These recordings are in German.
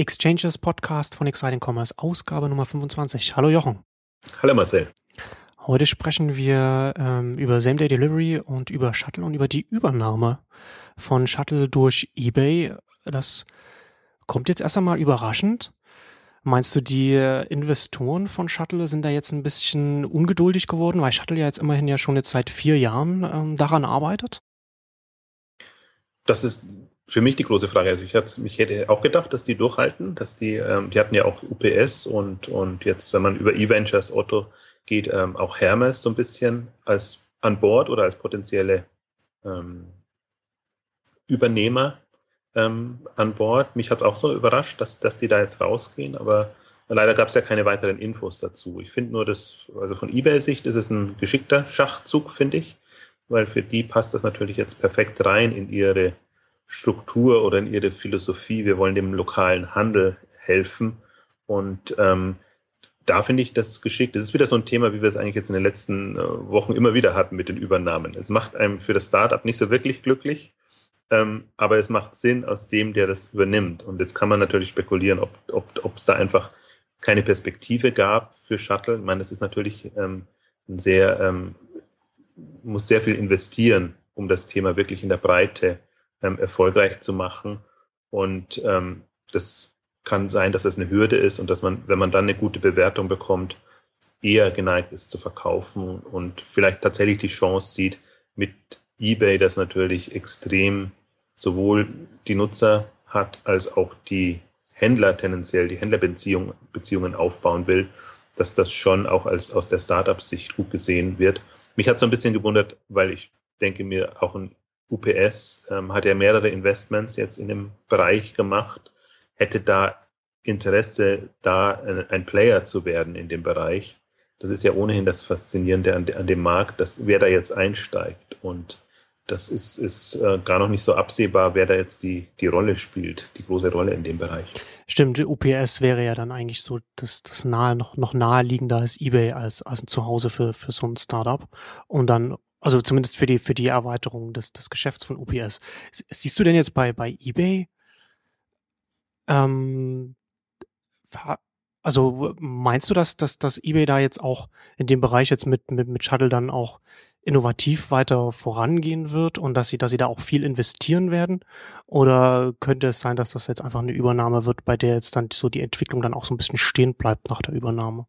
Exchanges Podcast von Exciting Commerce, Ausgabe Nummer 25. Hallo Jochen. Hallo Marcel. Heute sprechen wir ähm, über Same Day Delivery und über Shuttle und über die Übernahme von Shuttle durch eBay. Das kommt jetzt erst einmal überraschend. Meinst du, die Investoren von Shuttle sind da jetzt ein bisschen ungeduldig geworden, weil Shuttle ja jetzt immerhin ja schon jetzt seit vier Jahren ähm, daran arbeitet? Das ist für mich die große Frage. Also ich, hatte, ich hätte auch gedacht, dass die durchhalten, dass die, ähm, die hatten ja auch UPS und, und jetzt, wenn man über E-Ventures Otto geht, ähm, auch Hermes so ein bisschen als an Bord oder als potenzielle ähm, Übernehmer ähm, an Bord. Mich hat es auch so überrascht, dass, dass die da jetzt rausgehen, aber leider gab es ja keine weiteren Infos dazu. Ich finde nur, dass, also von eBay-Sicht ist es ein geschickter Schachzug, finde ich, weil für die passt das natürlich jetzt perfekt rein in ihre Struktur oder in ihre Philosophie. Wir wollen dem lokalen Handel helfen. Und ähm, da finde ich das geschickt. Das ist wieder so ein Thema, wie wir es eigentlich jetzt in den letzten äh, Wochen immer wieder hatten mit den Übernahmen. Es macht einem für das Startup nicht so wirklich glücklich, ähm, aber es macht Sinn aus dem, der das übernimmt. Und jetzt kann man natürlich spekulieren, ob es ob, da einfach keine Perspektive gab für Shuttle. Ich meine, es ist natürlich ähm, ein sehr, ähm, muss sehr viel investieren, um das Thema wirklich in der Breite ähm, erfolgreich zu machen. Und ähm, das kann sein, dass es eine Hürde ist und dass man, wenn man dann eine gute Bewertung bekommt, eher geneigt ist zu verkaufen und vielleicht tatsächlich die Chance sieht, mit eBay, das natürlich extrem sowohl die Nutzer hat, als auch die Händler tendenziell, die Händlerbeziehungen Beziehungen aufbauen will, dass das schon auch als aus der Startup-Sicht gut gesehen wird. Mich hat so ein bisschen gewundert, weil ich denke mir, auch ein UPS ähm, hat ja mehrere Investments jetzt in dem Bereich gemacht, hätte da Interesse, da ein, ein Player zu werden in dem Bereich. Das ist ja ohnehin das Faszinierende an, an dem Markt, dass wer da jetzt einsteigt. Und das ist, ist äh, gar noch nicht so absehbar, wer da jetzt die, die Rolle spielt, die große Rolle in dem Bereich. Stimmt, UPS wäre ja dann eigentlich so das, das nahe, noch, noch naheliegender als eBay als, als ein Zuhause für, für so ein Startup. Und dann also zumindest für die, für die Erweiterung des, des Geschäfts von UPS. Siehst du denn jetzt bei, bei eBay, ähm, also meinst du, dass, dass, dass eBay da jetzt auch in dem Bereich jetzt mit, mit, mit Shuttle dann auch innovativ weiter vorangehen wird und dass sie, dass sie da auch viel investieren werden? Oder könnte es sein, dass das jetzt einfach eine Übernahme wird, bei der jetzt dann so die Entwicklung dann auch so ein bisschen stehen bleibt nach der Übernahme?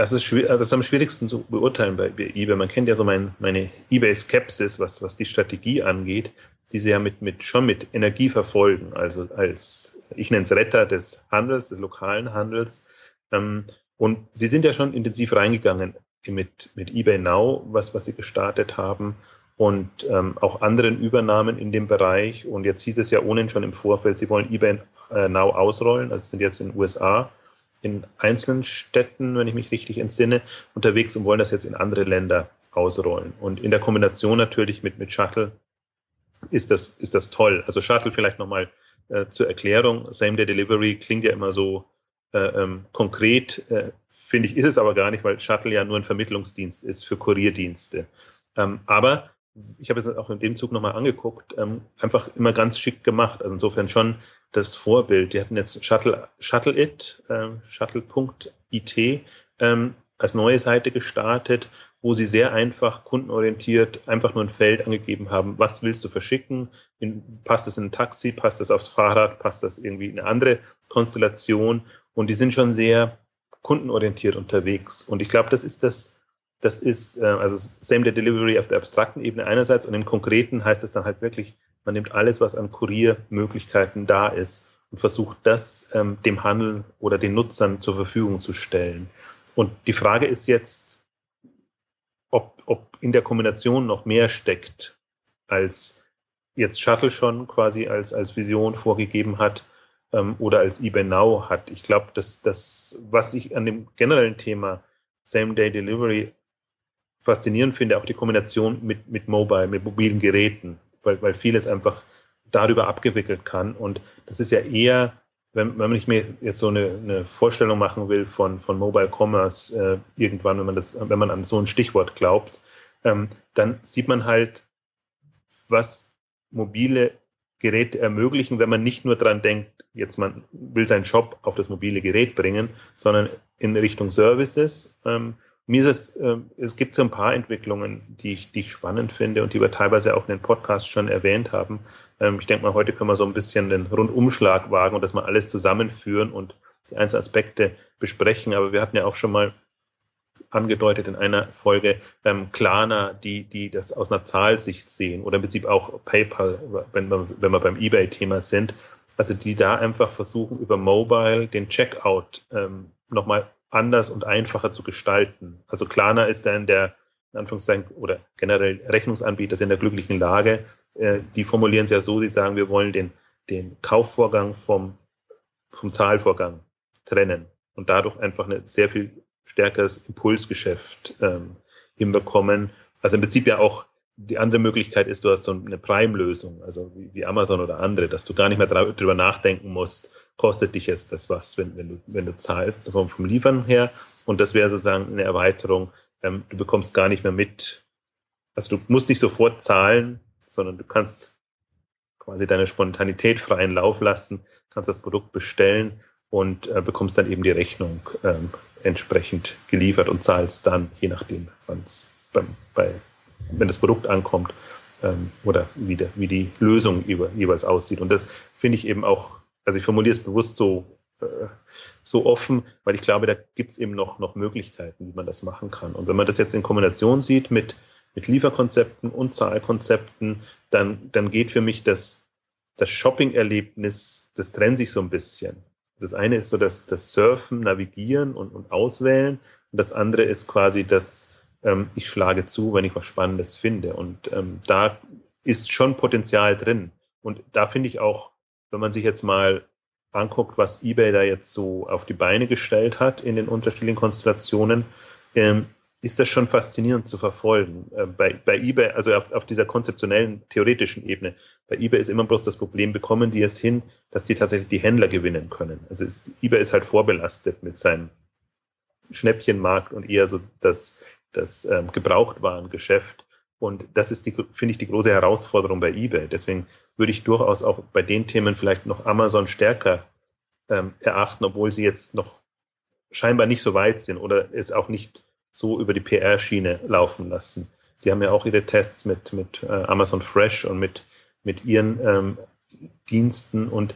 Das ist, das ist am schwierigsten zu beurteilen bei eBay. Man kennt ja so mein, meine eBay-Skepsis, was, was die Strategie angeht, die sie ja mit, mit, schon mit Energie verfolgen. Also als, ich nenne es Retter des Handels, des lokalen Handels. Ähm, und sie sind ja schon intensiv reingegangen mit, mit eBay Now, was, was sie gestartet haben und ähm, auch anderen Übernahmen in dem Bereich. Und jetzt hieß es ja ohnehin schon im Vorfeld, sie wollen eBay äh, Now ausrollen, also sind jetzt in den USA in einzelnen Städten, wenn ich mich richtig entsinne, unterwegs und wollen das jetzt in andere Länder ausrollen. Und in der Kombination natürlich mit, mit Shuttle ist das, ist das toll. Also Shuttle vielleicht nochmal äh, zur Erklärung. Same-Day Delivery klingt ja immer so äh, ähm, konkret, äh, finde ich, ist es aber gar nicht, weil Shuttle ja nur ein Vermittlungsdienst ist für Kurierdienste. Ähm, aber ich habe es auch in dem Zug nochmal angeguckt, ähm, einfach immer ganz schick gemacht. Also insofern schon das Vorbild. Die hatten jetzt Shuttle, Shuttle It, äh, Shuttle.it ähm, als neue Seite gestartet, wo sie sehr einfach kundenorientiert einfach nur ein Feld angegeben haben, was willst du verschicken, in, passt das in ein Taxi, passt das aufs Fahrrad, passt das irgendwie in eine andere Konstellation? Und die sind schon sehr kundenorientiert unterwegs. Und ich glaube, das ist das, das ist äh, also Same-Day Delivery auf der abstrakten Ebene einerseits und im Konkreten heißt es dann halt wirklich, man nimmt alles, was an Kuriermöglichkeiten da ist und versucht das ähm, dem Handel oder den Nutzern zur Verfügung zu stellen. Und die Frage ist jetzt, ob, ob in der Kombination noch mehr steckt, als jetzt Shuttle schon quasi als, als Vision vorgegeben hat ähm, oder als eBay Now hat. Ich glaube, dass das, was ich an dem generellen Thema Same-Day Delivery faszinierend finde, auch die Kombination mit, mit Mobile, mit mobilen Geräten, weil, weil vieles einfach darüber abgewickelt kann. Und das ist ja eher, wenn, wenn ich mir jetzt so eine, eine Vorstellung machen will von, von Mobile Commerce äh, irgendwann, wenn man das, wenn man an so ein Stichwort glaubt, ähm, dann sieht man halt, was mobile Geräte ermöglichen, wenn man nicht nur dran denkt, jetzt man will seinen Shop auf das mobile Gerät bringen, sondern in Richtung Services. Ähm, mir ist es, äh, es gibt so ein paar Entwicklungen, die ich, die ich spannend finde und die wir teilweise auch in den Podcasts schon erwähnt haben. Ähm, ich denke mal, heute können wir so ein bisschen den Rundumschlag wagen und das mal alles zusammenführen und die einzelnen Aspekte besprechen. Aber wir hatten ja auch schon mal angedeutet in einer Folge ähm, Klarna, die, die das aus einer Zahlsicht sehen oder im Prinzip auch PayPal, wenn wir, wenn wir beim eBay-Thema sind. Also die da einfach versuchen, über Mobile den Checkout ähm, nochmal anders und einfacher zu gestalten. Also Klarna ist dann der, in Anführungszeichen, oder generell Rechnungsanbieter sind in der glücklichen Lage. Äh, die formulieren es ja so, die sagen, wir wollen den, den Kaufvorgang vom, vom Zahlvorgang trennen und dadurch einfach eine sehr viel stärkeres Impulsgeschäft ähm, hinbekommen. Also im Prinzip ja auch die andere Möglichkeit ist, du hast so eine Prime-Lösung, also wie, wie, Amazon oder andere, dass du gar nicht mehr drüber nachdenken musst, kostet dich jetzt das was, wenn, wenn, du, wenn du zahlst vom, vom Liefern her. Und das wäre sozusagen eine Erweiterung. Ähm, du bekommst gar nicht mehr mit, also du musst nicht sofort zahlen, sondern du kannst quasi deine Spontanität freien Lauf lassen, kannst das Produkt bestellen und äh, bekommst dann eben die Rechnung ähm, entsprechend geliefert und zahlst dann, je nachdem, wann es bei, wenn das Produkt ankommt ähm, oder wie, der, wie die Lösung jeweils aussieht. Und das finde ich eben auch, also ich formuliere es bewusst so, äh, so offen, weil ich glaube, da gibt es eben noch, noch Möglichkeiten, wie man das machen kann. Und wenn man das jetzt in Kombination sieht mit, mit Lieferkonzepten und Zahlkonzepten, dann, dann geht für mich das, das Shopping-Erlebnis, das trennt sich so ein bisschen. Das eine ist so das, das Surfen, Navigieren und, und Auswählen. Und das andere ist quasi das, ähm, ich schlage zu, wenn ich was Spannendes finde. Und ähm, da ist schon Potenzial drin. Und da finde ich auch, wenn man sich jetzt mal anguckt, was eBay da jetzt so auf die Beine gestellt hat in den unterschiedlichen Konstellationen, ähm, ist das schon faszinierend zu verfolgen. Äh, bei, bei eBay, also auf, auf dieser konzeptionellen, theoretischen Ebene, bei eBay ist immer bloß das Problem, bekommen die es hin, dass sie tatsächlich die Händler gewinnen können. Also ist, eBay ist halt vorbelastet mit seinem Schnäppchenmarkt und eher so das, das ähm, Gebrauchtwarengeschäft. Und das ist, die, finde ich, die große Herausforderung bei eBay. Deswegen würde ich durchaus auch bei den Themen vielleicht noch Amazon stärker ähm, erachten, obwohl sie jetzt noch scheinbar nicht so weit sind oder es auch nicht so über die PR-Schiene laufen lassen. Sie haben ja auch ihre Tests mit, mit äh, Amazon Fresh und mit, mit ihren ähm, Diensten und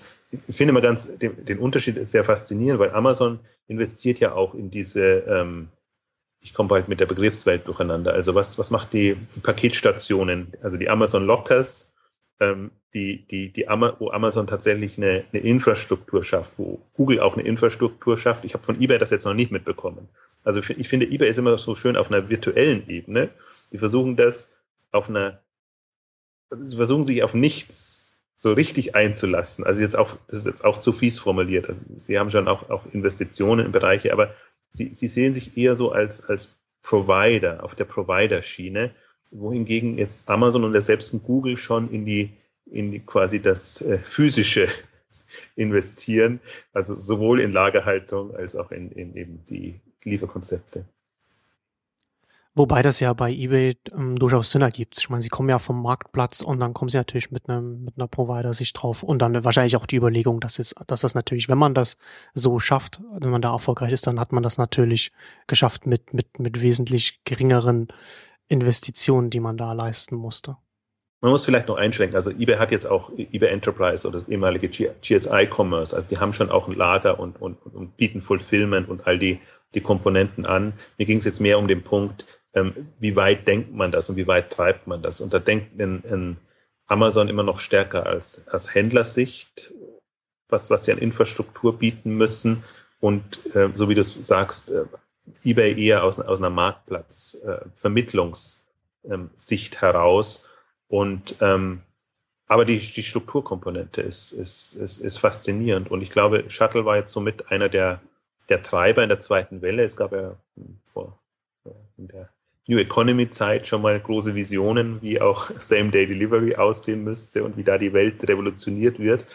ich finde mal ganz den, den, Unterschied sehr faszinierend, weil Amazon investiert ja auch in diese, ähm, ich komme bald mit der Begriffswelt durcheinander. Also was, was macht die, die Paketstationen, also die Amazon Lockers, ähm, die, die, die Ama wo Amazon tatsächlich eine, eine Infrastruktur schafft, wo Google auch eine Infrastruktur schafft. Ich habe von eBay das jetzt noch nicht mitbekommen. Also ich finde, eBay ist immer so schön auf einer virtuellen Ebene. Die versuchen das auf einer, sie versuchen sich auf nichts so richtig einzulassen. Also jetzt auch, das ist jetzt auch zu fies formuliert. Also sie haben schon auch, auch Investitionen in Bereiche, aber sie, sie sehen sich eher so als, als Provider, auf der Provider-Schiene, wohingegen jetzt Amazon und selbst Google schon in die, in die quasi das äh, physische investieren, also sowohl in Lagerhaltung als auch in, in eben die Lieferkonzepte. Wobei das ja bei eBay ähm, durchaus Sinn ergibt. Ich meine, sie kommen ja vom Marktplatz und dann kommen sie natürlich mit einem mit einer Provider-Sicht drauf und dann wahrscheinlich auch die Überlegung, dass jetzt, dass das natürlich, wenn man das so schafft, wenn man da erfolgreich ist, dann hat man das natürlich geschafft mit mit mit wesentlich geringeren Investitionen, die man da leisten musste. Man muss vielleicht noch einschränken. Also eBay hat jetzt auch eBay Enterprise oder das ehemalige GSI Commerce. Also die haben schon auch ein Lager und, und, und bieten Fulfillment und all die die Komponenten an. Mir ging es jetzt mehr um den Punkt, ähm, wie weit denkt man das und wie weit treibt man das. Und da denkt in, in Amazon immer noch stärker als, als Händlersicht, was, was sie an Infrastruktur bieten müssen. Und äh, so wie du sagst, äh, eBay eher aus, aus einer Marktplatzvermittlungssicht äh, heraus. Und ähm, aber die, die Strukturkomponente ist, ist, ist, ist faszinierend. Und ich glaube, Shuttle war jetzt somit einer der der Treiber in der zweiten Welle. Es gab ja vor in der New Economy Zeit schon mal große Visionen, wie auch Same Day Delivery aussehen müsste und wie da die Welt revolutioniert wird.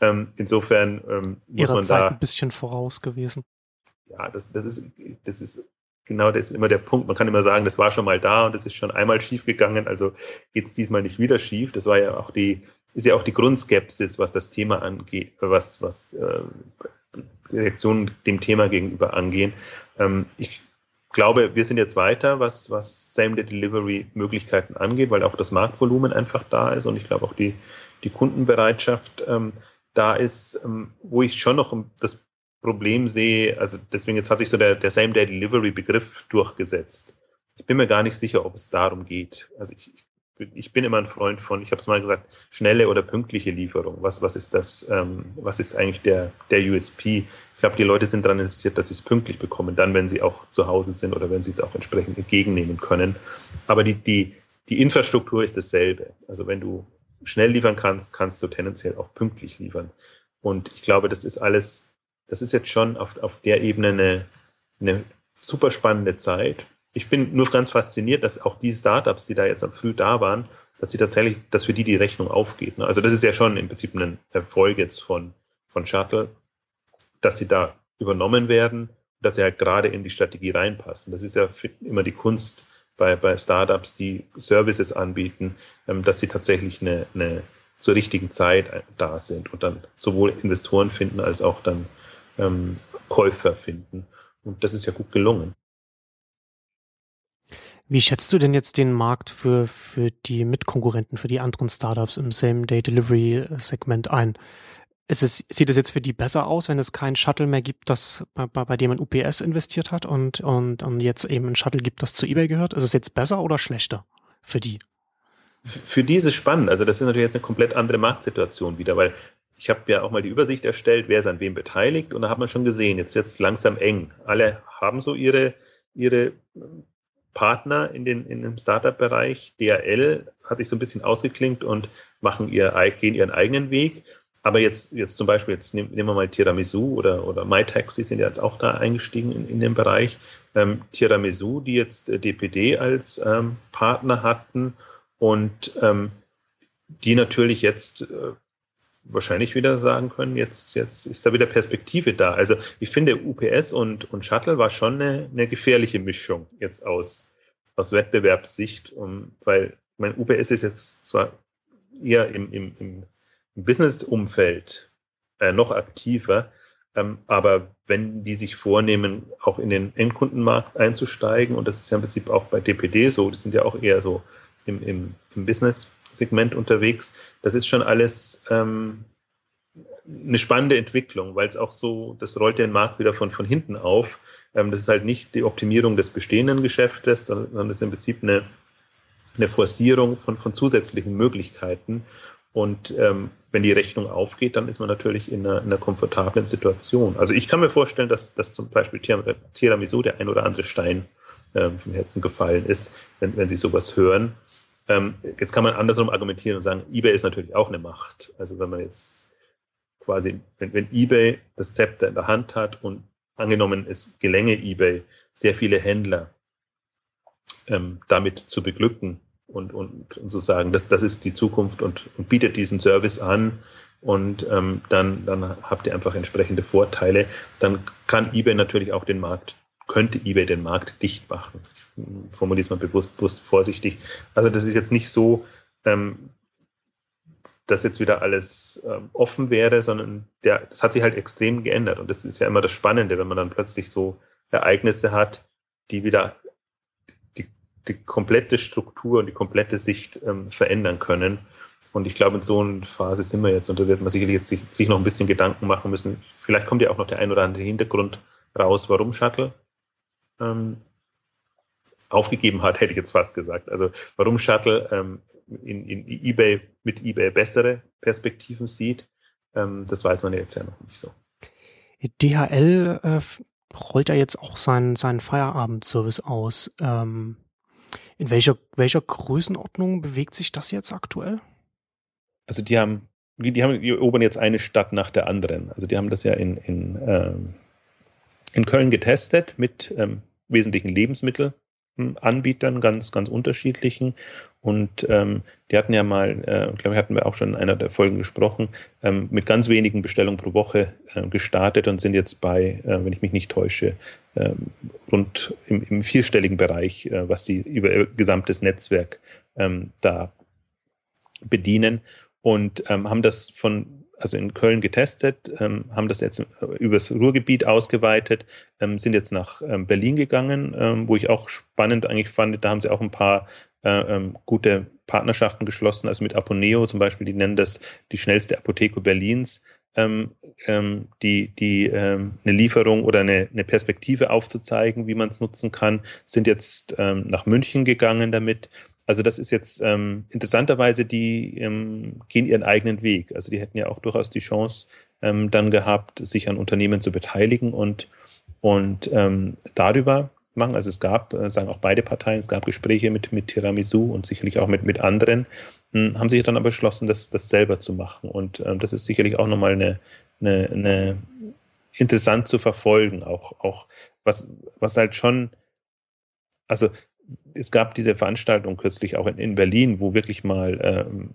Ähm, insofern ähm, muss man Zeit da ein bisschen voraus gewesen. Ja, das, das ist das ist genau das ist immer der Punkt. Man kann immer sagen, das war schon mal da und das ist schon einmal schief gegangen, also geht es diesmal nicht wieder schief. Das war ja auch die ist ja auch die Grundskepsis, was das Thema angeht, was, was äh, Reaktionen dem Thema gegenüber angehen. Ähm, ich glaube, wir sind jetzt weiter, was, was Same-Day-Delivery-Möglichkeiten angeht, weil auch das Marktvolumen einfach da ist und ich glaube auch die, die Kundenbereitschaft ähm, da ist, ähm, wo ich schon noch das Problem sehe, also deswegen jetzt hat sich so der, der Same-Day-Delivery-Begriff durchgesetzt. Ich bin mir gar nicht sicher, ob es darum geht. Also ich, ich bin immer ein Freund von, ich habe es mal gesagt, schnelle oder pünktliche Lieferung. Was, was ist das, ähm, was ist eigentlich der, der USP? Ich glaube, die Leute sind daran interessiert, dass sie es pünktlich bekommen, dann, wenn sie auch zu Hause sind oder wenn sie es auch entsprechend entgegennehmen können. Aber die, die, die Infrastruktur ist dasselbe. Also wenn du schnell liefern kannst, kannst du tendenziell auch pünktlich liefern. Und ich glaube, das ist alles das ist jetzt schon auf, auf der Ebene eine, eine super spannende Zeit. Ich bin nur ganz fasziniert, dass auch die Startups, die da jetzt am Früh da waren, dass sie tatsächlich, dass für die die Rechnung aufgeht. Ne? Also das ist ja schon im Prinzip ein Erfolg jetzt von, von Shuttle, dass sie da übernommen werden, dass sie halt gerade in die Strategie reinpassen. Das ist ja immer die Kunst bei, bei Startups, die Services anbieten, ähm, dass sie tatsächlich eine, eine zur richtigen Zeit da sind und dann sowohl Investoren finden als auch dann ähm, Käufer finden. Und das ist ja gut gelungen. Wie schätzt du denn jetzt den Markt für, für die Mitkonkurrenten, für die anderen Startups im Same-Day-Delivery-Segment ein? Ist es, sieht es jetzt für die besser aus, wenn es kein Shuttle mehr gibt, das bei, bei, bei dem man UPS investiert hat und, und, und jetzt eben ein Shuttle gibt, das zu eBay gehört? Ist es jetzt besser oder schlechter für die? Für die ist es spannend. Also das ist natürlich jetzt eine komplett andere Marktsituation wieder, weil ich habe ja auch mal die Übersicht erstellt, wer ist an wem beteiligt und da hat man schon gesehen, jetzt wird es langsam eng. Alle haben so ihre, ihre Partner in, den, in dem Startup-Bereich. DHL hat sich so ein bisschen ausgeklinkt und machen ihr, gehen ihren eigenen Weg. Aber jetzt, jetzt zum Beispiel, jetzt nehmen, wir mal Tiramisu oder, oder MyTaxi sind ja jetzt auch da eingestiegen in, in den Bereich. Ähm, Tiramisu, die jetzt äh, DPD als ähm, Partner hatten und ähm, die natürlich jetzt äh, wahrscheinlich wieder sagen können, jetzt, jetzt ist da wieder Perspektive da. Also ich finde, UPS und, und Shuttle war schon eine, eine gefährliche Mischung jetzt aus, aus Wettbewerbssicht, um, weil mein UPS ist jetzt zwar eher im, im, im Business-Umfeld äh, noch aktiver, ähm, aber wenn die sich vornehmen, auch in den Endkundenmarkt einzusteigen, und das ist ja im Prinzip auch bei DPD so, die sind ja auch eher so im, im, im Business Segment unterwegs. Das ist schon alles ähm, eine spannende Entwicklung, weil es auch so, das rollt den Markt wieder von, von hinten auf. Ähm, das ist halt nicht die Optimierung des bestehenden Geschäftes, sondern es ist im Prinzip eine, eine Forcierung von, von zusätzlichen Möglichkeiten. Und ähm, wenn die Rechnung aufgeht, dann ist man natürlich in einer, in einer komfortablen Situation. Also ich kann mir vorstellen, dass, dass zum Beispiel Tiramisu der ein oder andere Stein ähm, vom Herzen gefallen ist, wenn, wenn Sie sowas hören. Ähm, jetzt kann man andersrum argumentieren und sagen, eBay ist natürlich auch eine Macht. Also wenn man jetzt quasi, wenn, wenn eBay das Zepter in der Hand hat und angenommen, es gelänge eBay, sehr viele Händler ähm, damit zu beglücken und, und, und zu sagen, das, das ist die Zukunft und, und bietet diesen Service an und ähm, dann, dann habt ihr einfach entsprechende Vorteile, dann kann eBay natürlich auch den Markt könnte eBay den Markt dicht machen. Ich formuliere es mal bewusst, bewusst vorsichtig. Also das ist jetzt nicht so, ähm, dass jetzt wieder alles ähm, offen wäre, sondern der, das hat sich halt extrem geändert. Und das ist ja immer das Spannende, wenn man dann plötzlich so Ereignisse hat, die wieder die, komplette Struktur und die komplette Sicht ähm, verändern können. Und ich glaube, in so einer Phase sind wir jetzt und da wird man sicherlich jetzt sich, sich noch ein bisschen Gedanken machen müssen. Vielleicht kommt ja auch noch der ein oder andere Hintergrund raus, warum Shuttle ähm, aufgegeben hat, hätte ich jetzt fast gesagt. Also warum Shuttle ähm, in, in eBay mit eBay bessere Perspektiven sieht, ähm, das weiß man jetzt ja noch nicht so. DHL äh, rollt ja jetzt auch seinen, seinen Feierabendservice aus. Ähm, in welcher, welcher Größenordnung bewegt sich das jetzt aktuell? Also die haben, die haben, die erobern jetzt eine Stadt nach der anderen. Also die haben das ja in, in ähm, in Köln getestet mit ähm, wesentlichen Lebensmittelanbietern, ganz, ganz unterschiedlichen. Und ähm, die hatten ja mal, äh, glaube ich, hatten wir auch schon in einer der Folgen gesprochen, ähm, mit ganz wenigen Bestellungen pro Woche äh, gestartet und sind jetzt bei, äh, wenn ich mich nicht täusche, äh, rund im, im, vierstelligen Bereich, äh, was sie über ihr gesamtes Netzwerk ähm, da bedienen. und ähm, haben das von also in Köln getestet, ähm, haben das jetzt übers Ruhrgebiet ausgeweitet, ähm, sind jetzt nach ähm, Berlin gegangen, wo ich auch spannend eigentlich fand, da haben sie auch ein paar äh, gute Partnerschaften geschlossen, also mit Aponeo zum Beispiel, die nennen das die schnellste Apotheke Berlins, die, die eine Lieferung oder eine, eine Perspektive aufzuzeigen, wie man es nutzen kann, sind jetzt nach München gegangen damit also das ist jetzt ähm, interessanterweise, die ähm, gehen ihren eigenen Weg. Also die hätten ja auch durchaus die Chance ähm, dann gehabt, sich an Unternehmen zu beteiligen und, und ähm, darüber machen. Also es gab, äh, sagen auch beide Parteien, es gab Gespräche mit, mit Tiramisu und sicherlich auch mit, mit anderen, mh, hm, haben sich dann aber beschlossen, das, das selber zu machen. Und ähm, das ist sicherlich auch nochmal eine, eine, eine interessant zu verfolgen, auch, auch was, was halt schon, also es gab diese Veranstaltung kürzlich auch in, in Berlin, wo wirklich mal ähm,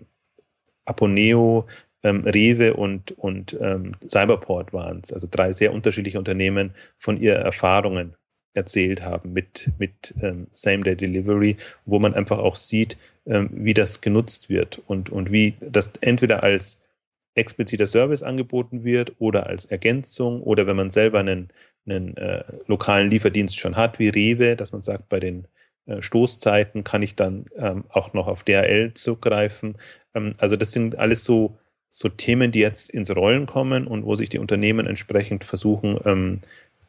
Aponeo, ähm, Rewe und, und ähm, Cyberport waren also drei sehr unterschiedliche Unternehmen von ihren Erfahrungen erzählt haben mit, mit ähm, Same-Day-Delivery, wo man einfach auch sieht, ähm, wie das genutzt wird und, und wie das entweder als expliziter Service angeboten wird oder als Ergänzung oder wenn man selber einen, einen äh, lokalen Lieferdienst schon hat, wie Rewe, dass man sagt, bei den Stoßzeiten kann ich dann ähm, auch noch auf DHL zugreifen. Ähm, also das sind alles so, so Themen, die jetzt ins Rollen kommen und wo sich die Unternehmen entsprechend versuchen ähm,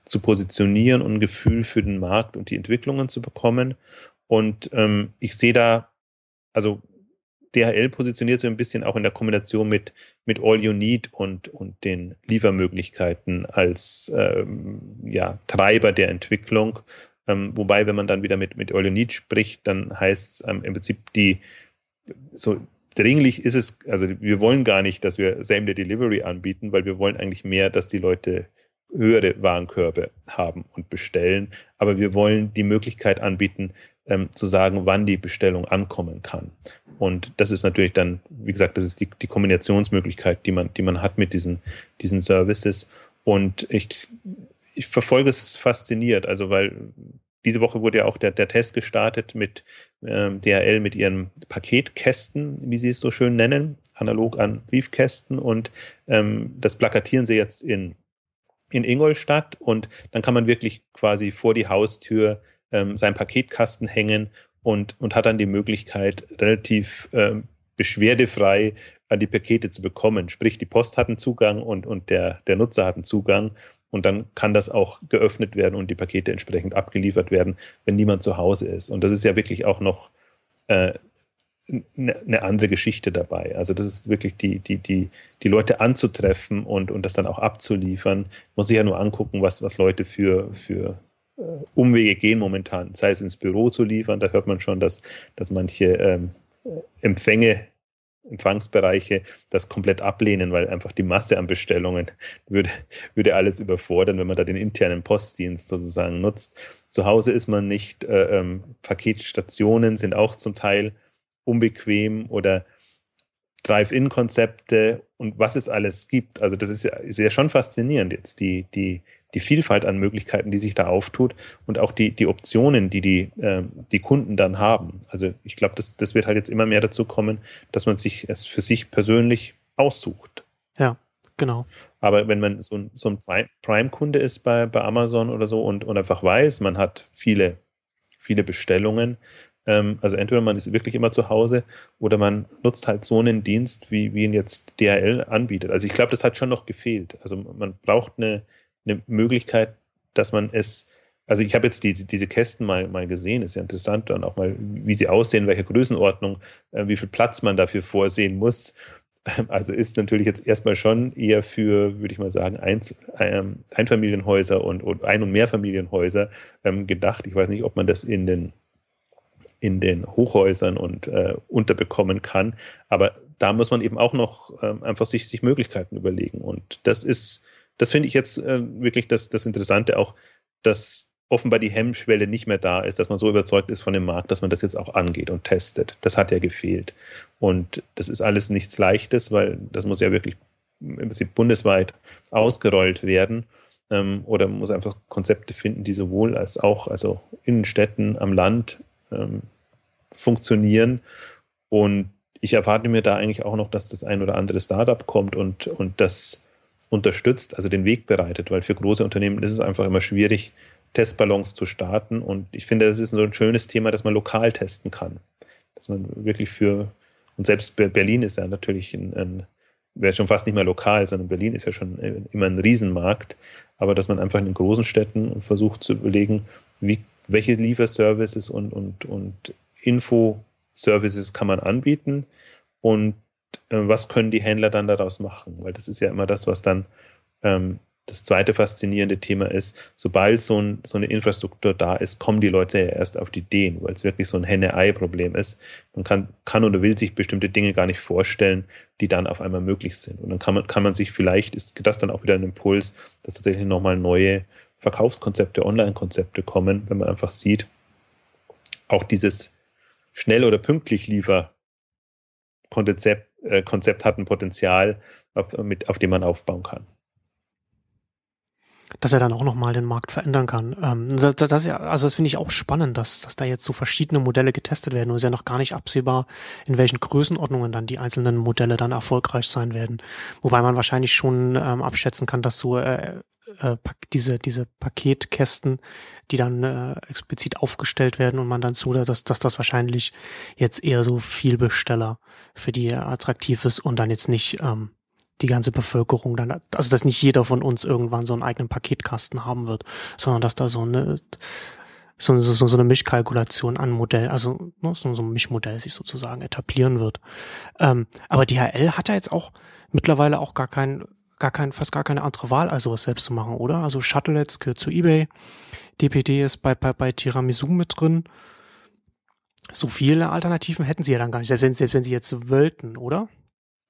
zu positionieren und ein Gefühl für den Markt und die Entwicklungen zu bekommen. Und ähm, ich sehe da, also DHL positioniert sich ein bisschen auch in der Kombination mit, mit All You Need und, und den Liefermöglichkeiten als ähm, ja, Treiber der Entwicklung ähm, wobei, wenn man dann wieder mit, mit Need spricht, dann heißt es ähm, im Prinzip die, so dringlich ist es, also wir wollen gar nicht, dass wir Same-Day Delivery anbieten, weil wir wollen eigentlich mehr, dass die Leute höhere Warenkörbe haben und bestellen. Aber wir wollen die Möglichkeit anbieten, ähm, zu sagen, wann die Bestellung ankommen kann. Und das ist natürlich dann, wie gesagt, das ist die, die Kombinationsmöglichkeit, die man, die man hat mit diesen, diesen Services. Und ich ich verfolge es fasziniert, also weil diese Woche wurde ja auch der, der Test gestartet mit ähm, DHL mit ihren Paketkästen, wie sie es so schön nennen, analog an Briefkästen. Und ähm, das plakatieren sie jetzt in, in Ingolstadt. Und dann kann man wirklich quasi vor die Haustür ähm, seinen Paketkasten hängen und, und hat dann die Möglichkeit, relativ ähm, beschwerdefrei an die Pakete zu bekommen. Sprich, die Post hat einen Zugang und, und der, der Nutzer hat einen Zugang und dann kann das auch geöffnet werden und die Pakete entsprechend abgeliefert werden, wenn niemand zu Hause ist. Und das ist ja wirklich auch noch äh, eine ne andere Geschichte dabei. Also das ist wirklich die, die, die, die Leute anzutreffen und, und das dann auch abzuliefern. Muss sich ja nur angucken, was, was Leute für, für äh, Umwege gehen momentan. Sei es ins Büro zu liefern, da hört man schon, dass, dass manche ähm, Empfänge Empfangsbereiche das komplett ablehnen, weil einfach die Masse an Bestellungen würde, würde alles überfordern, wenn man da den internen Postdienst sozusagen nutzt. Zu Hause ist man nicht, äh, ähm, Paketstationen sind auch zum Teil unbequem oder Drive-In-Konzepte und was es alles gibt. Also das ist ja, ist ja schon faszinierend jetzt, die, die, die Vielfalt an Möglichkeiten, die sich da auftut und auch die, die Optionen, die die, äh, die Kunden dann haben. Also ich glaube, das, das wird halt jetzt immer mehr dazu kommen, dass man sich es für sich persönlich aussucht. Ja, genau. Aber wenn man so ein, so ein Prime-Kunde ist bei, bei Amazon oder so und, und einfach weiß, man hat viele, viele Bestellungen, ähm, also entweder man ist wirklich immer zu Hause oder man nutzt halt so einen Dienst, wie, wie ihn jetzt DHL anbietet. Also ich glaube, das hat schon noch gefehlt. Also man braucht eine, eine Möglichkeit, dass man es, also ich habe jetzt die, diese Kästen mal, mal gesehen, ist ja interessant, dann auch mal, wie sie aussehen, welche Größenordnung, äh, wie viel Platz man dafür vorsehen muss. Also ist natürlich jetzt erstmal schon eher für, würde ich mal sagen, Einzel ähm, Einfamilienhäuser und, und Ein- und Mehrfamilienhäuser ähm, gedacht. Ich weiß nicht, ob man das in den in den Hochhäusern und äh, unterbekommen kann. Aber da muss man eben auch noch ähm, einfach sich, sich Möglichkeiten überlegen. Und das ist das finde ich jetzt äh, wirklich das, das Interessante auch, dass offenbar die Hemmschwelle nicht mehr da ist, dass man so überzeugt ist von dem Markt, dass man das jetzt auch angeht und testet. Das hat ja gefehlt. Und das ist alles nichts Leichtes, weil das muss ja wirklich im Prinzip bundesweit ausgerollt werden. Ähm, oder man muss einfach Konzepte finden, die sowohl als auch, also in Städten, am Land ähm, funktionieren. Und ich erwarte mir da eigentlich auch noch, dass das ein oder andere Startup kommt und, und das unterstützt, also den Weg bereitet, weil für große Unternehmen ist es einfach immer schwierig, Testballons zu starten. Und ich finde, das ist so ein schönes Thema, dass man lokal testen kann. Dass man wirklich für, und selbst Berlin ist ja natürlich ein, ein wäre schon fast nicht mehr lokal, sondern Berlin ist ja schon immer ein Riesenmarkt. Aber dass man einfach in den großen Städten versucht zu überlegen, wie, welche Lieferservices und, und, und Info-Services kann man anbieten und äh, was können die Händler dann daraus machen? Weil das ist ja immer das, was dann ähm, das zweite faszinierende Thema ist, sobald so, ein, so, eine Infrastruktur da ist, kommen die Leute ja erst auf die Ideen, weil es wirklich so ein Henne-Ei-Problem ist. Man kann, kann oder will sich bestimmte Dinge gar nicht vorstellen, die dann auf einmal möglich sind. Und dann kann man, kann man sich vielleicht, ist das dann auch wieder ein Impuls, dass tatsächlich nochmal neue Verkaufskonzepte, Online-Konzepte kommen, wenn man einfach sieht, auch dieses schnell oder pünktlich liefer Konzept, äh, Konzept hat ein Potenzial, auf, mit, auf dem man aufbauen kann dass er dann auch nochmal den Markt verändern kann. Ähm, das, das, also das finde ich auch spannend, dass, dass da jetzt so verschiedene Modelle getestet werden und es ist ja noch gar nicht absehbar, in welchen Größenordnungen dann die einzelnen Modelle dann erfolgreich sein werden. Wobei man wahrscheinlich schon ähm, abschätzen kann, dass so äh, äh, diese, diese Paketkästen, die dann äh, explizit aufgestellt werden und man dann zu, dass, dass das wahrscheinlich jetzt eher so viel Besteller für die attraktiv ist und dann jetzt nicht ähm, die ganze Bevölkerung dann, also dass nicht jeder von uns irgendwann so einen eigenen Paketkasten haben wird, sondern dass da so eine so, so, so eine Mischkalkulation an Modell, also ne, so, so ein Mischmodell sich sozusagen etablieren wird. Ähm, aber DHL hat ja jetzt auch mittlerweile auch gar kein, gar kein, fast gar keine andere Wahl, also was selbst zu machen, oder? Also Shuttle jetzt gehört zu eBay, DPD ist bei, bei, bei Tiramisu mit drin. So viele Alternativen hätten sie ja dann gar nicht, selbst wenn, selbst wenn sie jetzt wollten, oder?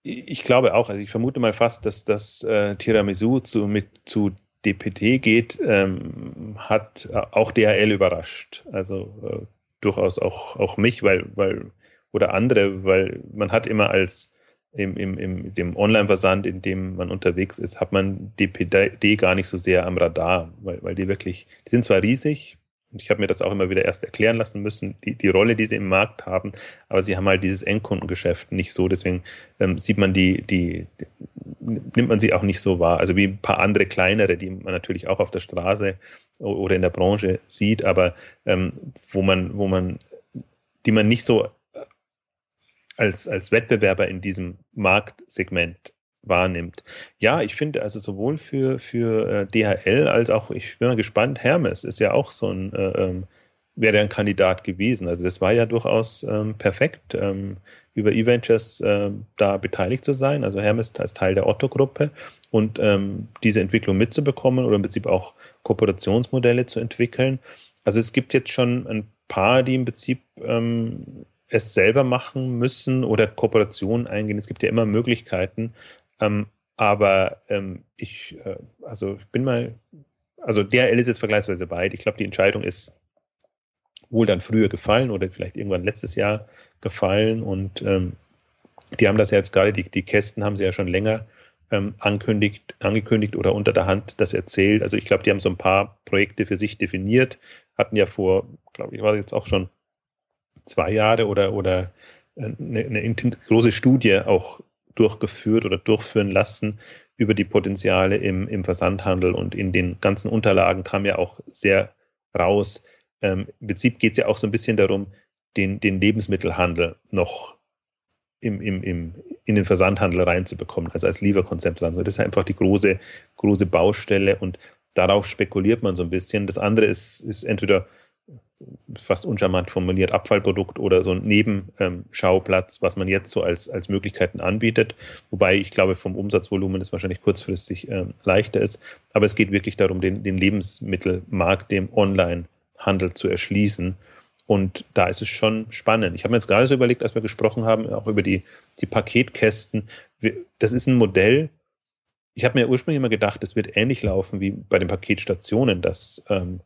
Ich glaube auch, also ich vermute mal fast, dass das äh, Tiramisu zu, mit, zu DPT geht, ähm, hat auch DHL überrascht. Also äh, durchaus auch, auch mich, weil, weil, oder andere, weil man hat immer als im, im, im dem Online-Versand, in dem man unterwegs ist, hat man DPD gar nicht so sehr am Radar, weil, weil die wirklich, die sind zwar riesig, und ich habe mir das auch immer wieder erst erklären lassen müssen, die, die Rolle, die sie im Markt haben, aber sie haben halt dieses Endkundengeschäft nicht so, deswegen ähm, sieht man die, die, nimmt man sie auch nicht so wahr. Also wie ein paar andere kleinere, die man natürlich auch auf der Straße oder in der Branche sieht, aber ähm, wo man, wo man, die man nicht so als, als Wettbewerber in diesem Marktsegment wahrnimmt. Ja, ich finde also sowohl für, für äh, DHL als auch, ich bin mal gespannt, Hermes ist ja auch so ein, äh, ähm, wäre ein Kandidat gewesen. Also das war ja durchaus ähm, perfekt, ähm, über E-Ventures äh, da beteiligt zu sein, also Hermes als Teil der Otto-Gruppe und ähm, diese Entwicklung mitzubekommen oder im Prinzip auch Kooperationsmodelle zu entwickeln. Also es gibt jetzt schon ein paar, die im Prinzip ähm, es selber machen müssen oder Kooperationen eingehen. Es gibt ja immer Möglichkeiten, ähm, aber ähm, ich, äh, also ich bin mal, also DRL ist jetzt vergleichsweise weit. Ich glaube, die Entscheidung ist wohl dann früher gefallen oder vielleicht irgendwann letztes Jahr gefallen und ähm, die haben das ja jetzt gerade, die, die Kästen haben sie ja schon länger ähm, ankündigt, angekündigt oder unter der Hand das erzählt. Also ich glaube, die haben so ein paar Projekte für sich definiert, hatten ja vor, glaube ich, war jetzt auch schon zwei Jahre oder, oder eine, äh, eine große Studie auch durchgeführt oder durchführen lassen über die Potenziale im, im Versandhandel und in den ganzen Unterlagen kam ja auch sehr raus. Ähm, Im Prinzip geht es ja auch so ein bisschen darum, den, den Lebensmittelhandel noch im, im, im, in den Versandhandel reinzubekommen, also als Lieferkonzept. Das ist einfach die große, große Baustelle und darauf spekuliert man so ein bisschen. Das andere ist, ist entweder fast uncharmant formuliert, Abfallprodukt oder so ein Nebenschauplatz, was man jetzt so als, als Möglichkeiten anbietet. Wobei ich glaube, vom Umsatzvolumen es wahrscheinlich kurzfristig äh, leichter ist. Aber es geht wirklich darum, den, den Lebensmittelmarkt dem Online-Handel zu erschließen. Und da ist es schon spannend. Ich habe mir jetzt gerade so überlegt, als wir gesprochen haben, auch über die, die Paketkästen. Das ist ein Modell. Ich habe mir ursprünglich immer gedacht, es wird ähnlich laufen wie bei den Paketstationen, dass ähm,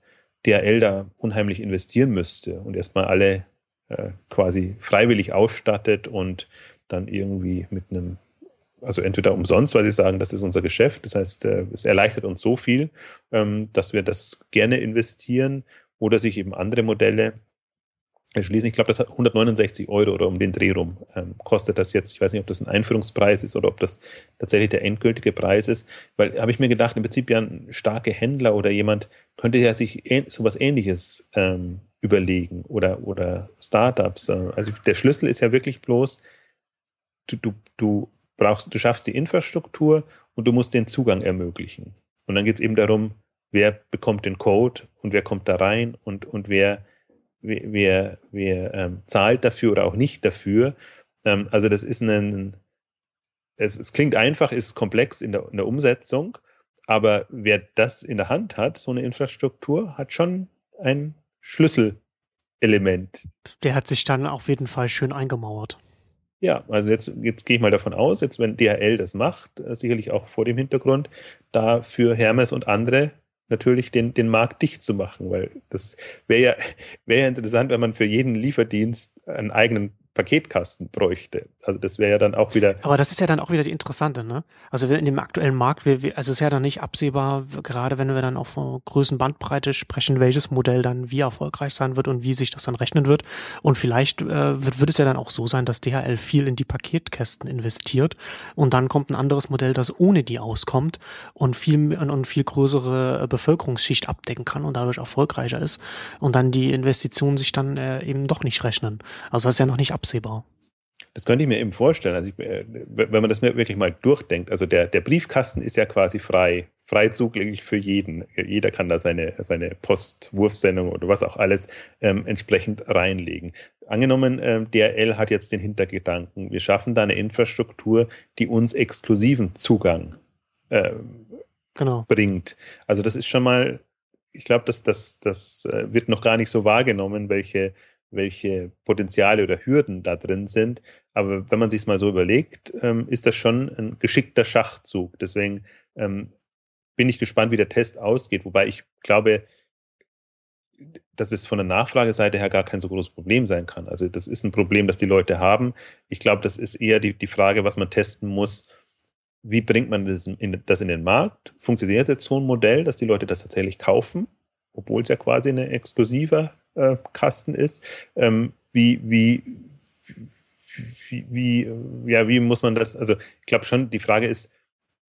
DRL da unheimlich investieren müsste und erstmal alle äh, quasi freiwillig ausstattet und dann irgendwie mit einem, also entweder umsonst, weil sie sagen, das ist unser Geschäft, das heißt, äh, es erleichtert uns so viel, ähm, dass wir das gerne investieren oder sich eben andere Modelle erschließen. Ich glaube, das hat 169 Euro oder um den Dreh rum ähm, kostet das jetzt. Ich weiß nicht, ob das ein Einführungspreis ist oder ob das tatsächlich der endgültige Preis ist. Weil habe ich mir gedacht, im Prinzip ja ein starker Händler oder jemand könnte ja sich sowas ähnliches ähm, überlegen oder, oder Startups. Also der Schlüssel ist ja wirklich bloß, du, du, du brauchst, du schaffst die Infrastruktur und du musst den Zugang ermöglichen. Und dann geht es eben darum, wer bekommt den Code und wer kommt da rein und, und wer wer, wer, ähm, zahlt dafür oder auch nicht dafür. Ähm, also das ist ein, es, es klingt einfach, ist komplex in der, in der Umsetzung, aber wer das in der Hand hat, so eine Infrastruktur, hat schon ein Schlüsselelement. Der hat sich dann auf jeden Fall schön eingemauert. Ja, also jetzt, jetzt gehe ich mal davon aus, jetzt wenn DHL das macht, äh, sicherlich auch vor dem Hintergrund, da für Hermes und andere natürlich den, den Markt dicht zu machen, weil das wäre ja, wäre ja interessant, wenn man für jeden Lieferdienst einen eigenen Paketkasten bräuchte. Also das wäre ja dann auch wieder. Aber das ist ja dann auch wieder die interessante, ne? Also in dem aktuellen Markt, wir, also ist ja dann nicht absehbar, gerade wenn wir dann auch von Größen Bandbreite sprechen, welches Modell dann wie erfolgreich sein wird und wie sich das dann rechnen wird. Und vielleicht äh, wird, wird es ja dann auch so sein, dass DHL viel in die Paketkästen investiert und dann kommt ein anderes Modell, das ohne die auskommt und viel und viel größere Bevölkerungsschicht abdecken kann und dadurch erfolgreicher ist und dann die Investitionen sich dann äh, eben doch nicht rechnen. Also das ist ja noch nicht absehbar absehbar. Das könnte ich mir eben vorstellen. Also ich, äh, wenn man das wirklich mal durchdenkt, also der, der Briefkasten ist ja quasi frei, frei zugänglich für jeden. Jeder kann da seine, seine Postwurfsendung oder was auch alles ähm, entsprechend reinlegen. Angenommen, ähm, DRL hat jetzt den Hintergedanken, wir schaffen da eine Infrastruktur, die uns exklusiven Zugang äh, genau. bringt. Also das ist schon mal, ich glaube, das, das, das äh, wird noch gar nicht so wahrgenommen, welche welche Potenziale oder Hürden da drin sind. Aber wenn man sich mal so überlegt, ähm, ist das schon ein geschickter Schachzug. Deswegen ähm, bin ich gespannt, wie der Test ausgeht. Wobei ich glaube, dass es von der Nachfrageseite her gar kein so großes Problem sein kann. Also das ist ein Problem, das die Leute haben. Ich glaube, das ist eher die, die Frage, was man testen muss. Wie bringt man das in, das in den Markt? Funktioniert jetzt so ein Modell, dass die Leute das tatsächlich kaufen, obwohl es ja quasi ein exklusiver Kasten ist. Ähm, wie, wie, wie, wie, ja, wie muss man das, also ich glaube schon, die Frage ist,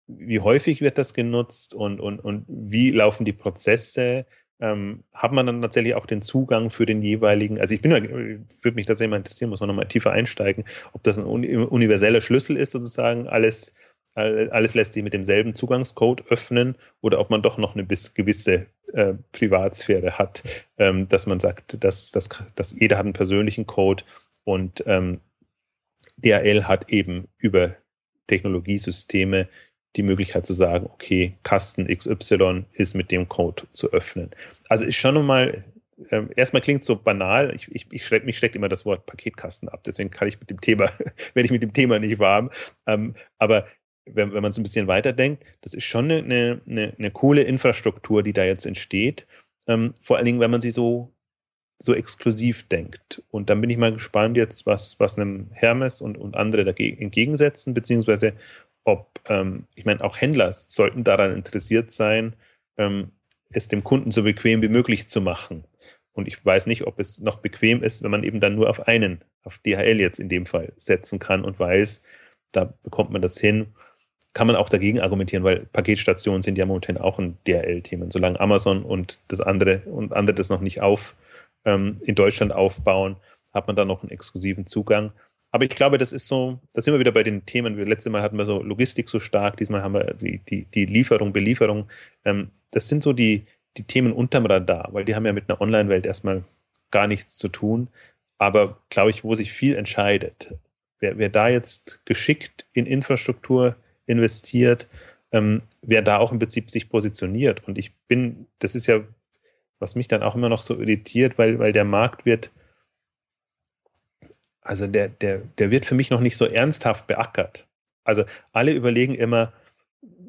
wie häufig wird das genutzt und, und, und wie laufen die Prozesse? Ähm, hat man dann tatsächlich auch den Zugang für den jeweiligen, also ich bin, würde mich tatsächlich mal interessieren, muss man nochmal tiefer einsteigen, ob das ein universeller Schlüssel ist, sozusagen alles alles lässt sich mit demselben Zugangscode öffnen oder ob man doch noch eine gewisse äh, Privatsphäre hat, ähm, dass man sagt, dass, dass, dass jeder hat einen persönlichen Code und ähm, DHL hat eben über Technologiesysteme die Möglichkeit zu sagen, okay, Kasten XY ist mit dem Code zu öffnen. Also ist schon nochmal, äh, erstmal klingt so banal, ich, ich, ich schreck, mich schreckt immer das Wort Paketkasten ab, deswegen kann ich mit dem Thema, werde ich mit dem Thema nicht warm. Ähm, aber wenn, wenn man es ein bisschen weiterdenkt, das ist schon eine, eine, eine coole Infrastruktur, die da jetzt entsteht. Ähm, vor allen Dingen, wenn man sie so, so exklusiv denkt. Und dann bin ich mal gespannt jetzt, was, was einem Hermes und, und andere dagegen entgegensetzen, beziehungsweise ob, ähm, ich meine, auch Händler sollten daran interessiert sein, ähm, es dem Kunden so bequem wie möglich zu machen. Und ich weiß nicht, ob es noch bequem ist, wenn man eben dann nur auf einen, auf DHL jetzt in dem Fall setzen kann und weiß, da bekommt man das hin kann man auch dagegen argumentieren, weil Paketstationen sind ja momentan auch ein DRL-Thema. Solange Amazon und das andere und andere das noch nicht auf ähm, in Deutschland aufbauen, hat man da noch einen exklusiven Zugang. Aber ich glaube, das ist so, da sind wir wieder bei den Themen. Letztes Mal hatten wir so Logistik so stark, diesmal haben wir die, die, die Lieferung, Belieferung. Ähm, das sind so die, die Themen unterm Radar, weil die haben ja mit einer Online-Welt erstmal gar nichts zu tun. Aber glaube ich, wo sich viel entscheidet, wer, wer da jetzt geschickt in Infrastruktur investiert, ähm, wer da auch im Prinzip sich positioniert. Und ich bin, das ist ja, was mich dann auch immer noch so irritiert, weil, weil der Markt wird, also der, der, der wird für mich noch nicht so ernsthaft beackert. Also alle überlegen immer,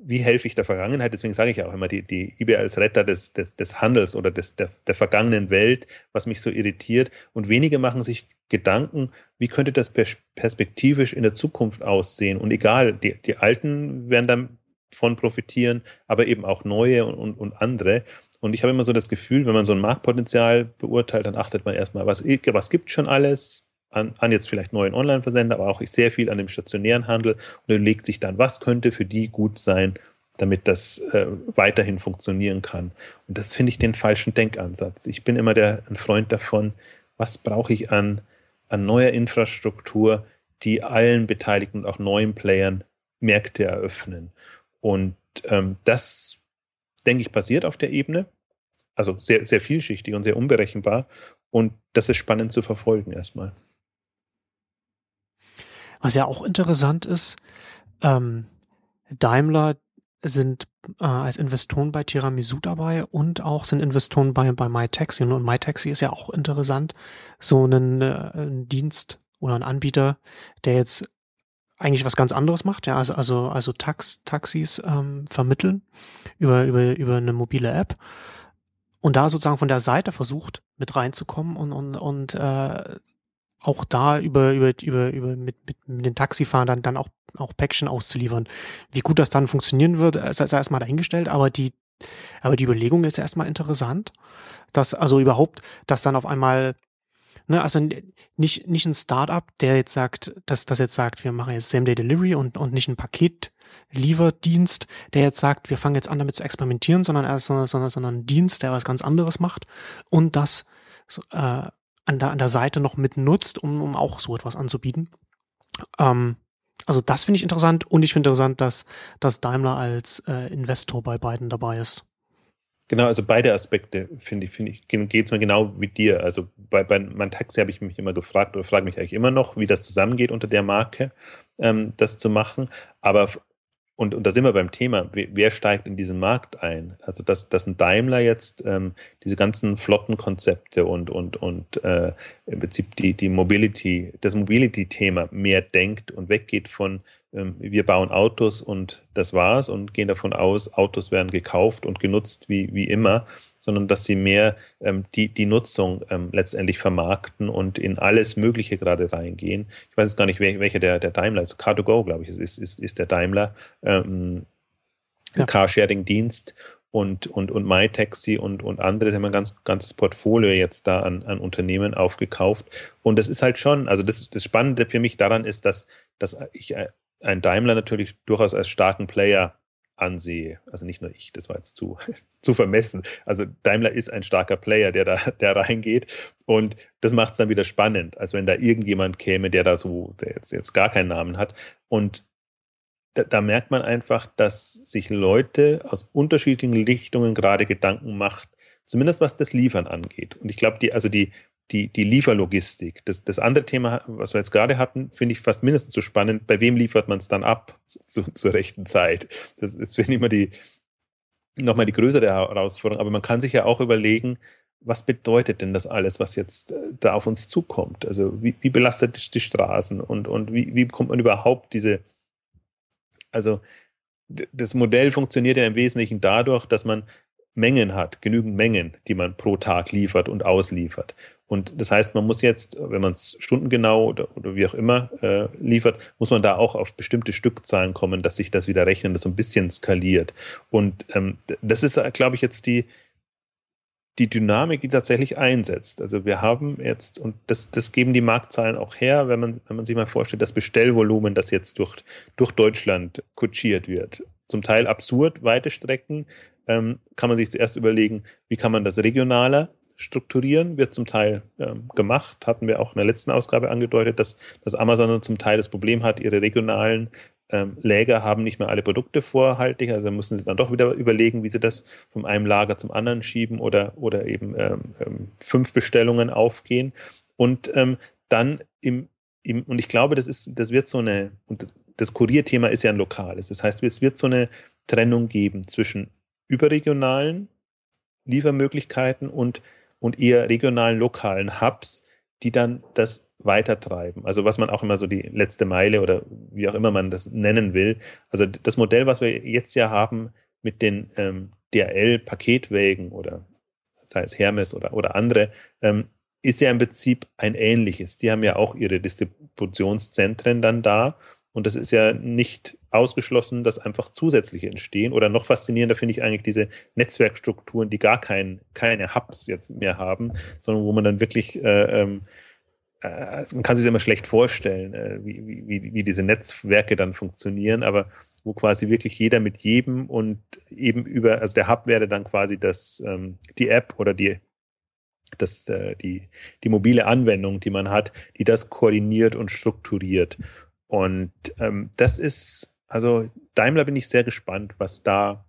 wie helfe ich der Vergangenheit? Deswegen sage ich ja auch immer, die, die eBay als Retter des, des, des Handels oder des, der, der vergangenen Welt, was mich so irritiert. Und wenige machen sich Gedanken, wie könnte das perspektivisch in der Zukunft aussehen? Und egal, die, die Alten werden dann von profitieren, aber eben auch neue und, und, und andere. Und ich habe immer so das Gefühl, wenn man so ein Marktpotenzial beurteilt, dann achtet man erstmal, was, was gibt schon alles, an, an jetzt vielleicht neuen Online-Versender, aber auch sehr viel an dem stationären Handel und überlegt sich dann, was könnte für die gut sein, damit das äh, weiterhin funktionieren kann. Und das finde ich den falschen Denkansatz. Ich bin immer der, ein Freund davon, was brauche ich an, an neuer Infrastruktur, die allen Beteiligten und auch neuen Playern Märkte eröffnen. Und ähm, das, denke ich, passiert auf der Ebene. Also sehr, sehr vielschichtig und sehr unberechenbar. Und das ist spannend zu verfolgen erstmal. Was ja auch interessant ist, ähm, Daimler sind äh, als Investoren bei Tiramisu dabei und auch sind Investoren bei, bei MyTaxi. Und MyTaxi ist ja auch interessant, so einen, äh, ein Dienst oder ein Anbieter, der jetzt eigentlich was ganz anderes macht, ja, also, also, also Tax, Taxis ähm, vermitteln über, über, über eine mobile App und da sozusagen von der Seite versucht, mit reinzukommen und, und, und äh, auch da über, über, über, über mit, mit, mit den Taxifahrern dann auch, auch Päckchen auszuliefern. Wie gut das dann funktionieren wird, ist, ist erstmal dahingestellt, aber die, aber die Überlegung ist erstmal interessant, dass also überhaupt, dass dann auf einmal, ne, also nicht, nicht ein Startup, der jetzt sagt, dass das jetzt sagt, wir machen jetzt Same Day Delivery und, und nicht ein Paketlieferdienst, der jetzt sagt, wir fangen jetzt an damit zu experimentieren, sondern erst, sondern, sondern, sondern ein Dienst, der was ganz anderes macht und das äh, an der, an der Seite noch mit nutzt, um, um auch so etwas anzubieten. Ähm, also das finde ich interessant und ich finde interessant, dass, dass Daimler als äh, Investor bei beiden dabei ist. Genau, also beide Aspekte finde ich, finde ich, geht es mir genau wie dir. Also bei, bei meinem Taxi habe ich mich immer gefragt oder frage mich eigentlich immer noch, wie das zusammengeht unter der Marke, ähm, das zu machen. Aber und, und da sind wir beim Thema, wer steigt in diesen Markt ein? Also, dass, dass ein Daimler jetzt ähm, diese ganzen Flottenkonzepte und, und, und äh, im Prinzip die, die Mobility, das Mobility-Thema mehr denkt und weggeht von wir bauen Autos und das war's und gehen davon aus, Autos werden gekauft und genutzt wie, wie immer, sondern dass sie mehr ähm, die, die Nutzung ähm, letztendlich vermarkten und in alles Mögliche gerade reingehen. Ich weiß jetzt gar nicht, welcher der, der Daimler ist. Car2Go, glaube ich, ist, ist, ist der Daimler. Ähm, ja. Carsharing-Dienst und, und, und MyTaxi und, und andere, die haben ein ganz, ganzes Portfolio jetzt da an, an Unternehmen aufgekauft. Und das ist halt schon, also das, das Spannende für mich daran ist, dass, dass ich äh, ein Daimler natürlich durchaus als starken Player ansehe. Also nicht nur ich, das war jetzt zu, zu vermessen. Also Daimler ist ein starker Player, der da der reingeht. Und das macht es dann wieder spannend, als wenn da irgendjemand käme, der da so, der jetzt, jetzt gar keinen Namen hat. Und da, da merkt man einfach, dass sich Leute aus unterschiedlichen Richtungen gerade Gedanken macht, zumindest was das Liefern angeht. Und ich glaube, die, also die, die, die Lieferlogistik. Das, das andere Thema, was wir jetzt gerade hatten, finde ich fast mindestens so spannend. Bei wem liefert man es dann ab zu, zur rechten Zeit? Das ist, finde ich, immer die, nochmal die größere Herausforderung. Aber man kann sich ja auch überlegen, was bedeutet denn das alles, was jetzt äh, da auf uns zukommt? Also wie, wie belastet die Straßen und, und wie, wie bekommt man überhaupt diese, also das Modell funktioniert ja im Wesentlichen dadurch, dass man Mengen hat, genügend Mengen, die man pro Tag liefert und ausliefert. Und das heißt, man muss jetzt, wenn man es stundengenau oder, oder wie auch immer äh, liefert, muss man da auch auf bestimmte Stückzahlen kommen, dass sich das wieder rechnen, das so ein bisschen skaliert. Und ähm, das ist, glaube ich, jetzt die, die Dynamik, die tatsächlich einsetzt. Also wir haben jetzt, und das, das geben die Marktzahlen auch her, wenn man, wenn man sich mal vorstellt, das Bestellvolumen, das jetzt durch, durch Deutschland kutschiert wird. Zum Teil absurd weite Strecken, ähm, kann man sich zuerst überlegen, wie kann man das regionaler strukturieren, wird zum Teil ähm, gemacht, hatten wir auch in der letzten Ausgabe angedeutet, dass, dass Amazon zum Teil das Problem hat, ihre regionalen ähm, Läger haben nicht mehr alle Produkte vorhaltig, also müssen sie dann doch wieder überlegen, wie sie das von einem Lager zum anderen schieben oder, oder eben ähm, ähm fünf Bestellungen aufgehen. Und ähm, dann im, im, und ich glaube, das ist, das wird so eine, und das Kurierthema ist ja ein lokales. Das heißt, es wird so eine Trennung geben zwischen überregionalen Liefermöglichkeiten und und eher regionalen, lokalen Hubs, die dann das weitertreiben. Also was man auch immer so die letzte Meile oder wie auch immer man das nennen will. Also das Modell, was wir jetzt ja haben mit den ähm, DRL-Paketwägen oder sei es Hermes oder, oder andere, ähm, ist ja im Prinzip ein ähnliches. Die haben ja auch ihre Distributionszentren dann da Und das ist ja nicht ausgeschlossen, dass einfach zusätzliche entstehen. Oder noch faszinierender finde ich eigentlich diese Netzwerkstrukturen, die gar kein, keine Hubs jetzt mehr haben, sondern wo man dann wirklich, äh, ähm, äh, man kann sich das immer schlecht vorstellen, äh, wie, wie, wie diese Netzwerke dann funktionieren, aber wo quasi wirklich jeder mit jedem und eben über, also der Hub wäre dann quasi das, ähm, die App oder die das, äh, die, die mobile Anwendung, die man hat, die das koordiniert und strukturiert. Und ähm, das ist, also Daimler bin ich sehr gespannt, was da,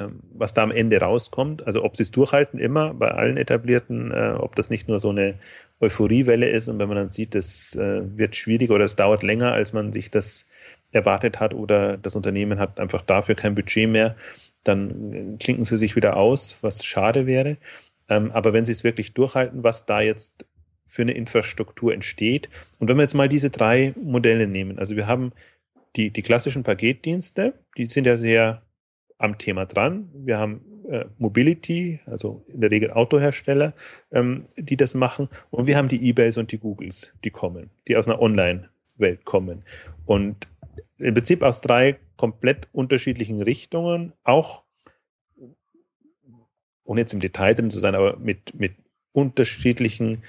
ähm, was da am Ende rauskommt. Also ob sie es durchhalten, immer bei allen etablierten, äh, ob das nicht nur so eine Euphoriewelle ist und wenn man dann sieht, das äh, wird schwierig oder es dauert länger, als man sich das erwartet hat oder das Unternehmen hat einfach dafür kein Budget mehr, dann äh, klinken sie sich wieder aus, was schade wäre. Ähm, aber wenn sie es wirklich durchhalten, was da jetzt für eine Infrastruktur entsteht. Und wenn wir jetzt mal diese drei Modelle nehmen, also wir haben die, die klassischen Paketdienste, die sind ja sehr am Thema dran. Wir haben äh, Mobility, also in der Regel Autohersteller, ähm, die das machen. Und wir haben die Ebays und die Googles, die kommen, die aus einer Online-Welt kommen. Und im Prinzip aus drei komplett unterschiedlichen Richtungen, auch ohne jetzt im Detail drin zu sein, aber mit, mit unterschiedlichen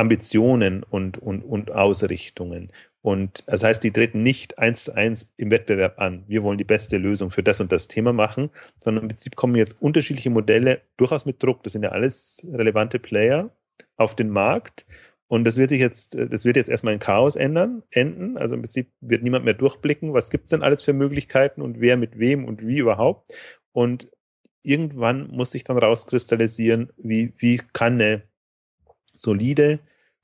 Ambitionen und, und, und Ausrichtungen. Und das heißt, die treten nicht eins zu eins im Wettbewerb an. Wir wollen die beste Lösung für das und das Thema machen, sondern im Prinzip kommen jetzt unterschiedliche Modelle durchaus mit Druck. Das sind ja alles relevante Player auf den Markt. Und das wird sich jetzt, das wird jetzt erstmal in Chaos ändern, enden. Also im Prinzip wird niemand mehr durchblicken, was gibt es denn alles für Möglichkeiten und wer mit wem und wie überhaupt. Und irgendwann muss sich dann rauskristallisieren, wie, wie kann eine solide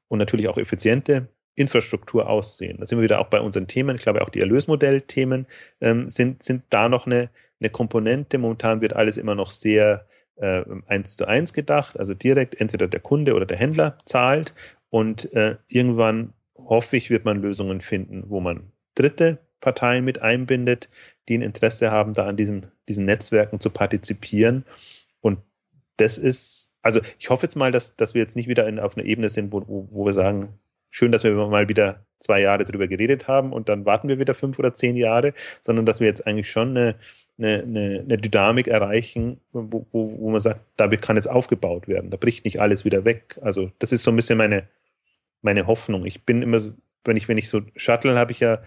und natürlich auch effiziente Infrastruktur aussehen. Da sind wir wieder auch bei unseren Themen. Ich glaube, auch die Erlösmodellthemen ähm, sind, sind da noch eine, eine Komponente. Momentan wird alles immer noch sehr äh, eins zu eins gedacht, also direkt entweder der Kunde oder der Händler zahlt und äh, irgendwann hoffe ich, wird man Lösungen finden, wo man dritte Parteien mit einbindet, die ein Interesse haben, da an diesen, diesen Netzwerken zu partizipieren. Und das ist, also ich hoffe jetzt mal, dass, dass wir jetzt nicht wieder in, auf einer Ebene sind, wo, wo, wir sagen, schön, dass wir mal wieder zwei Jahre drüber geredet haben und dann warten wir wieder fünf oder zehn Jahre, sondern dass wir jetzt eigentlich schon eine, eine, eine, eine Dynamik erreichen, wo, wo, wo man sagt, da kann jetzt aufgebaut werden, da bricht nicht alles wieder weg. Also das ist so ein bisschen meine, meine Hoffnung. Ich bin immer, wenn ich, wenn ich so shuttle, habe ich ja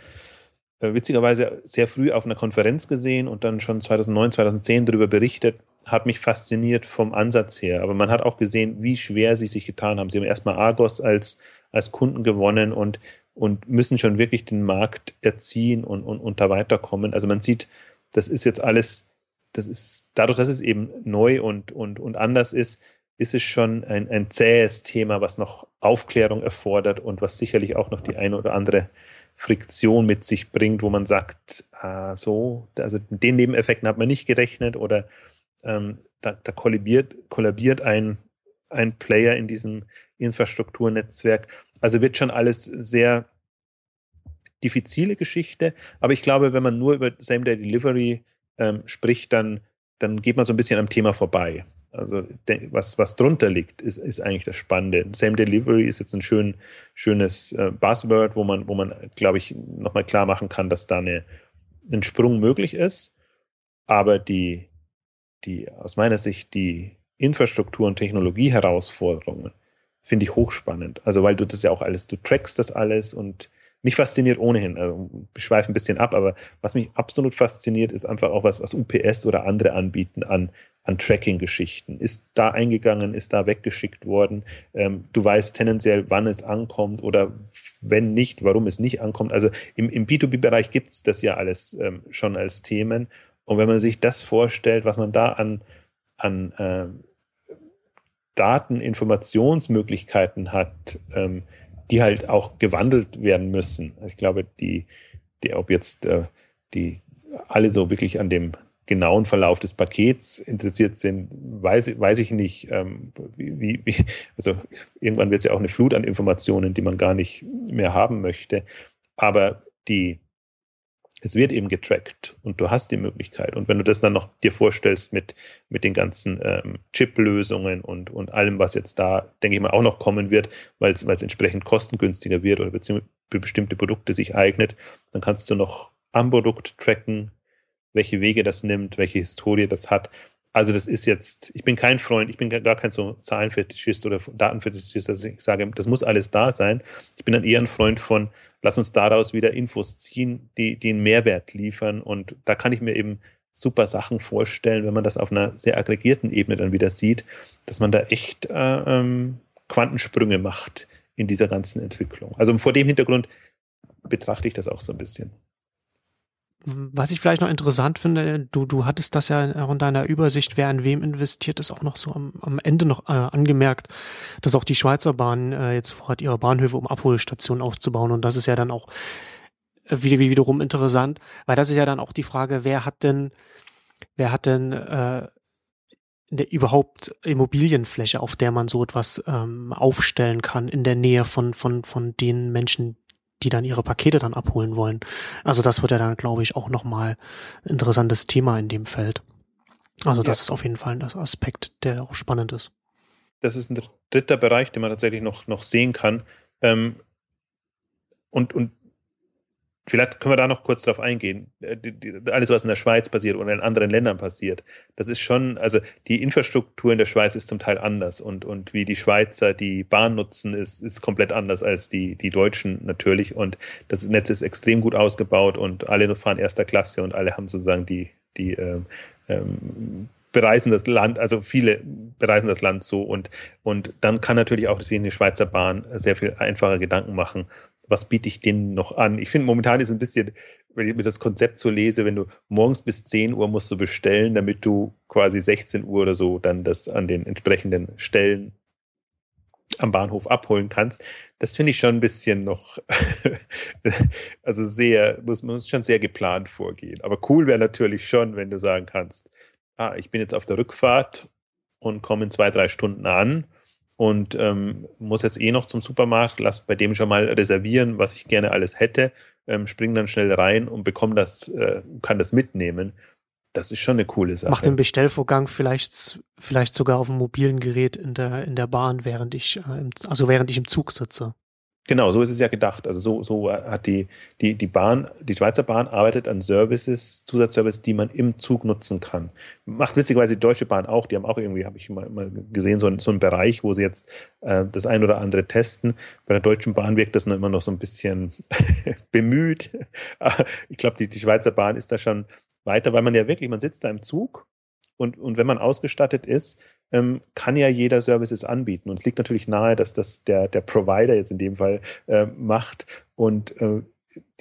witzigerweise sehr früh auf einer Konferenz gesehen und dann schon 2009, 2010 darüber berichtet, hat mich fasziniert vom Ansatz her. Aber man hat auch gesehen, wie schwer sie sich getan haben. Sie haben erstmal Argos als, als Kunden gewonnen und, und müssen schon wirklich den Markt erziehen und, und, und da weiterkommen. Also man sieht, das ist jetzt alles, das ist, dadurch, dass es eben neu und, und, und anders ist, ist es schon ein, ein zähes Thema, was noch Aufklärung erfordert und was sicherlich auch noch die eine oder andere Friktion mit sich bringt, wo man sagt, ah, so, also den Nebeneffekten hat man nicht gerechnet oder ähm, da, da kollabiert, kollabiert ein, ein Player in diesem Infrastrukturnetzwerk. Also wird schon alles sehr diffizile Geschichte, aber ich glaube, wenn man nur über Same-Day-Delivery ähm, spricht, dann, dann geht man so ein bisschen am Thema vorbei. Also was, was drunter liegt, ist, ist eigentlich das Spannende. Same Delivery ist jetzt ein schön, schönes äh, Buzzword, wo man, wo man, glaube ich, nochmal klar machen kann, dass da eine, ein Sprung möglich ist. Aber die, die, aus meiner Sicht, die Infrastruktur- und Technologie-Herausforderungen finde ich hochspannend. Also, weil du das ja auch alles, du trackst das alles und mich fasziniert ohnehin, also ich schweife ein bisschen ab, aber was mich absolut fasziniert, ist einfach auch was, was UPS oder andere anbieten an, an Tracking-Geschichten. Ist da eingegangen, ist da weggeschickt worden. Ähm, du weißt tendenziell, wann es ankommt oder wenn nicht, warum es nicht ankommt. Also im, im B2B-Bereich gibt es das ja alles ähm, schon als Themen. Und wenn man sich das vorstellt, was man da an, an äh, Dateninformationsmöglichkeiten hat, ähm, die halt auch gewandelt werden müssen. Ich glaube, die, die ob jetzt äh, die alle so wirklich an dem genauen Verlauf des Pakets interessiert sind, weiß, weiß ich nicht. Ähm, wie, wie, also irgendwann wird es ja auch eine Flut an Informationen, die man gar nicht mehr haben möchte. Aber die, es wird eben getrackt und du hast die Möglichkeit. Und wenn du das dann noch dir vorstellst mit, mit den ganzen ähm, Chip-Lösungen und, und allem, was jetzt da, denke ich mal, auch noch kommen wird, weil es entsprechend kostengünstiger wird oder für bestimmte Produkte sich eignet, dann kannst du noch am Produkt tracken, welche Wege das nimmt, welche Historie das hat. Also das ist jetzt, ich bin kein Freund, ich bin gar kein so Zahlenfetischist oder Datenfetischist, dass ich sage, das muss alles da sein. Ich bin dann eher ein Freund von, lass uns daraus wieder Infos ziehen, die, die einen Mehrwert liefern. Und da kann ich mir eben super Sachen vorstellen, wenn man das auf einer sehr aggregierten Ebene dann wieder sieht, dass man da echt äh, ähm, Quantensprünge macht in dieser ganzen Entwicklung. Also vor dem Hintergrund betrachte ich das auch so ein bisschen. Was ich vielleicht noch interessant finde, du, du hattest das ja auch in deiner Übersicht, wer an wem investiert, ist auch noch so am, am Ende noch äh, angemerkt, dass auch die Schweizer Bahn äh, jetzt vorhat, ihre Bahnhöfe um Abholstationen aufzubauen. Und das ist ja dann auch äh, wieder, wiederum interessant, weil das ist ja dann auch die Frage, wer hat denn, wer hat denn äh, überhaupt Immobilienfläche, auf der man so etwas ähm, aufstellen kann in der Nähe von, von, von den Menschen, die dann ihre Pakete dann abholen wollen. Also das wird ja dann, glaube ich, auch nochmal interessantes Thema in dem Feld. Also das ja. ist auf jeden Fall ein Aspekt, der auch spannend ist. Das ist ein dritter Bereich, den man tatsächlich noch, noch sehen kann. Ähm, und, und Vielleicht können wir da noch kurz drauf eingehen. Äh, alles, was in der Schweiz passiert oder in anderen Ländern passiert, das ist schon, also die Infrastruktur in der Schweiz ist zum Teil anders und, und wie die Schweizer die Bahn nutzen, ist, ist komplett anders als die, die Deutschen natürlich. Und das Netz ist extrem gut ausgebaut und alle fahren erster Klasse und alle haben sozusagen die, die ähm, ähm, bereisen das Land, also viele bereisen das Land so und, und dann kann natürlich auch sich eine Schweizer Bahn sehr viel einfacher Gedanken machen was biete ich denen noch an? Ich finde, momentan ist ein bisschen, wenn ich mir das Konzept so lese, wenn du morgens bis 10 Uhr musst du bestellen, damit du quasi 16 Uhr oder so dann das an den entsprechenden Stellen am Bahnhof abholen kannst. Das finde ich schon ein bisschen noch, also sehr, muss man schon sehr geplant vorgehen. Aber cool wäre natürlich schon, wenn du sagen kannst, ah, ich bin jetzt auf der Rückfahrt und komme in zwei, drei Stunden an und ähm, muss jetzt eh noch zum Supermarkt, lass bei dem schon mal reservieren, was ich gerne alles hätte, ähm, spring dann schnell rein und bekomme das, äh, kann das mitnehmen. Das ist schon eine coole Sache. Mach den Bestellvorgang vielleicht, vielleicht sogar auf dem mobilen Gerät in der, in der Bahn, während ich, äh, also während ich im Zug sitze. Genau, so ist es ja gedacht. Also so, so hat die, die, die Bahn, die Schweizer Bahn arbeitet an Services, Zusatzservices, die man im Zug nutzen kann. Macht witzigerweise die Deutsche Bahn auch. Die haben auch irgendwie, habe ich mal, mal gesehen, so, ein, so einen Bereich, wo sie jetzt äh, das ein oder andere testen. Bei der Deutschen Bahn wirkt das noch immer noch so ein bisschen bemüht. ich glaube, die, die Schweizer Bahn ist da schon weiter, weil man ja wirklich, man sitzt da im Zug und, und wenn man ausgestattet ist, ähm, kann ja jeder Services anbieten. Und es liegt natürlich nahe, dass das der, der Provider jetzt in dem Fall äh, macht und äh,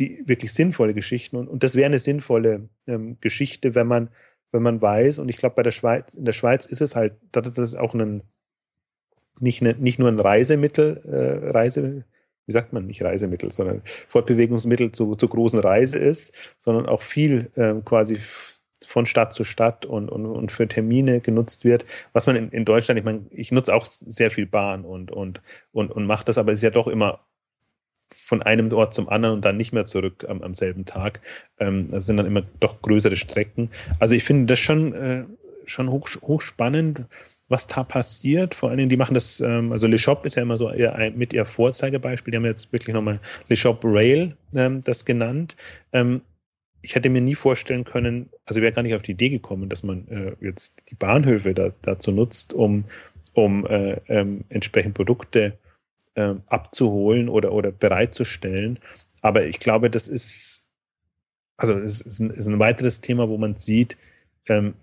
die wirklich sinnvolle Geschichten. Und, und das wäre eine sinnvolle ähm, Geschichte, wenn man, wenn man weiß, und ich glaube, bei der Schweiz, in der Schweiz ist es halt, das ist auch ein, nicht, eine, nicht nur ein Reisemittel, äh, Reise, wie sagt man, nicht Reisemittel, sondern Fortbewegungsmittel zu, zur großen Reise ist, sondern auch viel äh, quasi von Stadt zu Stadt und, und, und für Termine genutzt wird. Was man in, in Deutschland, ich meine, ich nutze auch sehr viel Bahn und, und, und, und mache das, aber es ist ja doch immer von einem Ort zum anderen und dann nicht mehr zurück am, am selben Tag. Ähm, das sind dann immer doch größere Strecken. Also ich finde das schon, äh, schon hoch, hochspannend, was da passiert. Vor allen Dingen, die machen das, ähm, also Le Shop ist ja immer so ein, mit ihr Vorzeigebeispiel. Die haben jetzt wirklich nochmal Le Shop Rail ähm, das genannt. Ähm, ich hätte mir nie vorstellen können, also wäre gar nicht auf die Idee gekommen, dass man äh, jetzt die Bahnhöfe da, dazu nutzt, um, um äh, ähm, entsprechend Produkte äh, abzuholen oder, oder bereitzustellen. Aber ich glaube, das ist, also es ist ein, ist ein weiteres Thema, wo man sieht, ähm,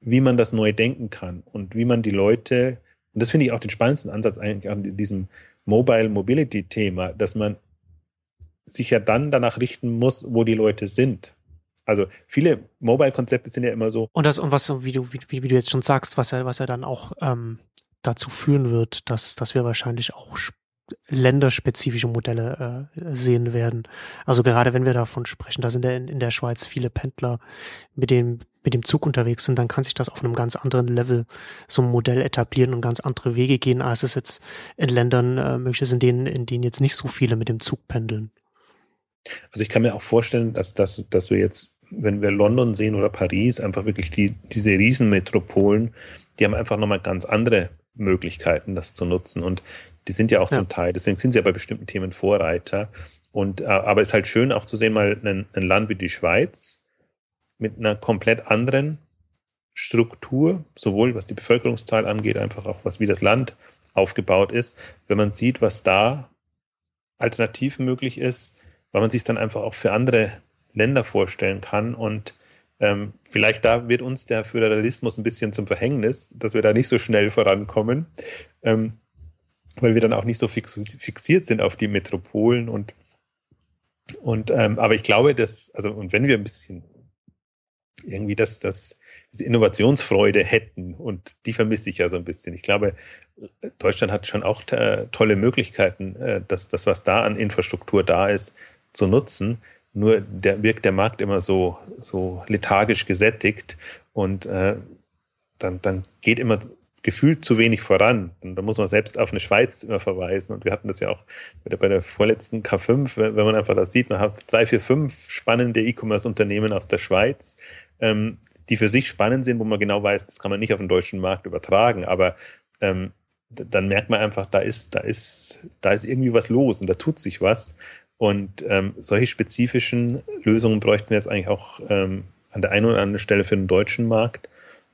wie man das neu denken kann und wie man die Leute, und das finde ich auch den spannendsten Ansatz eigentlich an diesem Mobile Mobility Thema, dass man sich ja dann danach richten muss, wo die Leute sind. Also viele Mobile-Konzepte sind ja immer so. Und das, und was, wie du, wie, wie du jetzt schon sagst, was ja, was ja dann auch ähm, dazu führen wird, dass, dass wir wahrscheinlich auch länderspezifische Modelle äh, sehen werden. Also gerade wenn wir davon sprechen, da sind ja in, in der Schweiz viele Pendler mit dem, mit dem Zug unterwegs sind, dann kann sich das auf einem ganz anderen Level so ein Modell etablieren und ganz andere Wege gehen, als es jetzt in Ländern äh, möglich ist, in denen, in denen jetzt nicht so viele mit dem Zug pendeln. Also ich kann mir auch vorstellen, dass, dass, dass wir jetzt, wenn wir London sehen oder Paris, einfach wirklich die, diese Riesenmetropolen, die haben einfach nochmal ganz andere Möglichkeiten, das zu nutzen. Und die sind ja auch ja. zum Teil, deswegen sind sie ja bei bestimmten Themen Vorreiter. Und, äh, aber es ist halt schön auch zu sehen, mal ein, ein Land wie die Schweiz mit einer komplett anderen Struktur, sowohl was die Bevölkerungszahl angeht, einfach auch was wie das Land aufgebaut ist, wenn man sieht, was da alternativ möglich ist, weil man sich dann einfach auch für andere Länder vorstellen kann und ähm, vielleicht da wird uns der Föderalismus ein bisschen zum Verhängnis, dass wir da nicht so schnell vorankommen, ähm, weil wir dann auch nicht so fix, fixiert sind auf die Metropolen und und ähm, aber ich glaube, dass also und wenn wir ein bisschen irgendwie das das diese Innovationsfreude hätten und die vermisse ich ja so ein bisschen. Ich glaube, Deutschland hat schon auch äh, tolle Möglichkeiten, äh, dass das, was da an Infrastruktur da ist, zu nutzen. Nur der, wirkt der Markt immer so, so lethargisch gesättigt und äh, dann, dann geht immer gefühlt zu wenig voran. Und da muss man selbst auf eine Schweiz immer verweisen. Und wir hatten das ja auch bei der, vorletzten K5, wenn man einfach das sieht, man hat drei, vier, fünf spannende E-Commerce-Unternehmen aus der Schweiz, ähm, die für sich spannend sind, wo man genau weiß, das kann man nicht auf den deutschen Markt übertragen. Aber ähm, dann merkt man einfach, da ist, da ist, da ist irgendwie was los und da tut sich was. Und ähm, solche spezifischen Lösungen bräuchten wir jetzt eigentlich auch ähm, an der einen oder anderen Stelle für den deutschen Markt.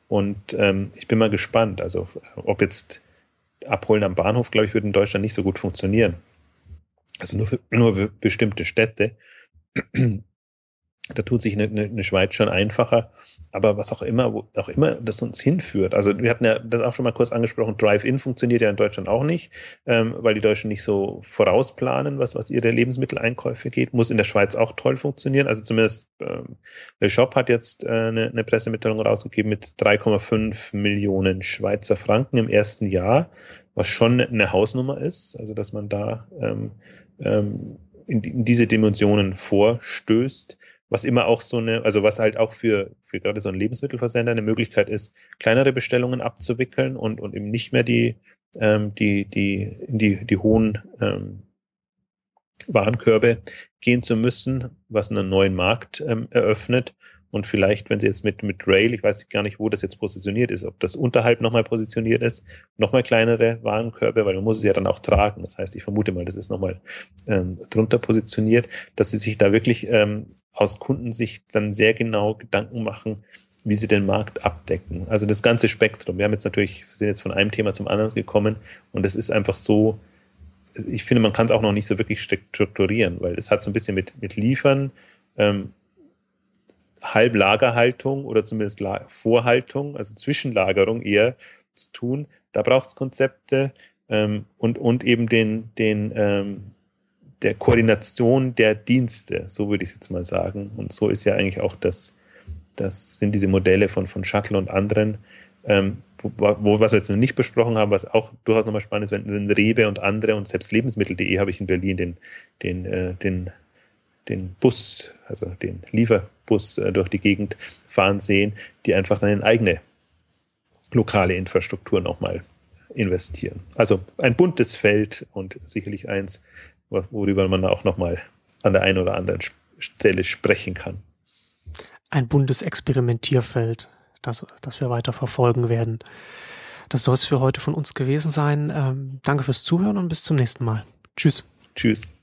Und ähm, ich bin mal gespannt. Also, ob jetzt Abholen am Bahnhof, glaube ich, würde in Deutschland nicht so gut funktionieren. Also nur für, nur für bestimmte Städte. Da tut sich eine, eine, Schweiz schon einfacher. Aber was auch immer, wo auch immer das uns hinführt. Also wir hatten ja das auch schon mal kurz angesprochen, Drive-In funktioniert ja in Deutschland auch nicht, ähm, weil die Deutschen nicht so vorausplanen, was, was ihre Lebensmitteleinkäufe geht. Muss in der Schweiz auch toll funktionieren. Also zumindest ähm, der Shop hat jetzt äh, eine, eine Pressemitteilung rausgegeben mit 3,5 Millionen Schweizer Franken im ersten Jahr, was schon eine Hausnummer ist. Also dass man da ähm, ähm, in, in diese Dimensionen vorstößt was immer auch so eine, also was halt auch für, für gerade so einen Lebensmittelversender eine Möglichkeit ist, kleinere Bestellungen abzuwickeln und, und eben nicht mehr die, ähm, die, die, die, die hohen ähm, Warenkörbe gehen zu müssen, was einen neuen Markt ähm, eröffnet. Und vielleicht, wenn sie jetzt mit, mit Rail, ich weiß gar nicht, wo das jetzt positioniert ist, ob das unterhalb nochmal positioniert ist, nochmal kleinere Warenkörbe, weil man muss es ja dann auch tragen. Das heißt, ich vermute mal, das ist nochmal ähm, drunter positioniert, dass sie sich da wirklich ähm, aus Kundensicht dann sehr genau Gedanken machen, wie sie den Markt abdecken. Also das ganze Spektrum. Wir haben jetzt natürlich, sind jetzt von einem Thema zum anderen gekommen und es ist einfach so, ich finde, man kann es auch noch nicht so wirklich strukturieren, weil es hat so ein bisschen mit, mit Liefern, ähm, Halblagerhaltung oder zumindest Vorhaltung, also Zwischenlagerung eher zu tun. Da braucht es Konzepte ähm, und, und eben den, den, ähm, der Koordination der Dienste, so würde ich es jetzt mal sagen. Und so ist ja eigentlich auch das, das sind diese Modelle von, von Shuttle und anderen, ähm, wo, wo, was wir jetzt noch nicht besprochen haben, was auch durchaus nochmal spannend ist, wenn, wenn Rewe und andere und selbst Lebensmittel.de habe ich in Berlin den, den, äh, den, den Bus, also den Lieferbus äh, durch die Gegend fahren sehen, die einfach dann in eigene lokale Infrastruktur nochmal investieren. Also ein buntes Feld und sicherlich eins, worüber man auch nochmal an der einen oder anderen Stelle sprechen kann. Ein buntes Experimentierfeld, das, das wir weiter verfolgen werden. Das soll es für heute von uns gewesen sein. Ähm, danke fürs Zuhören und bis zum nächsten Mal. Tschüss. Tschüss.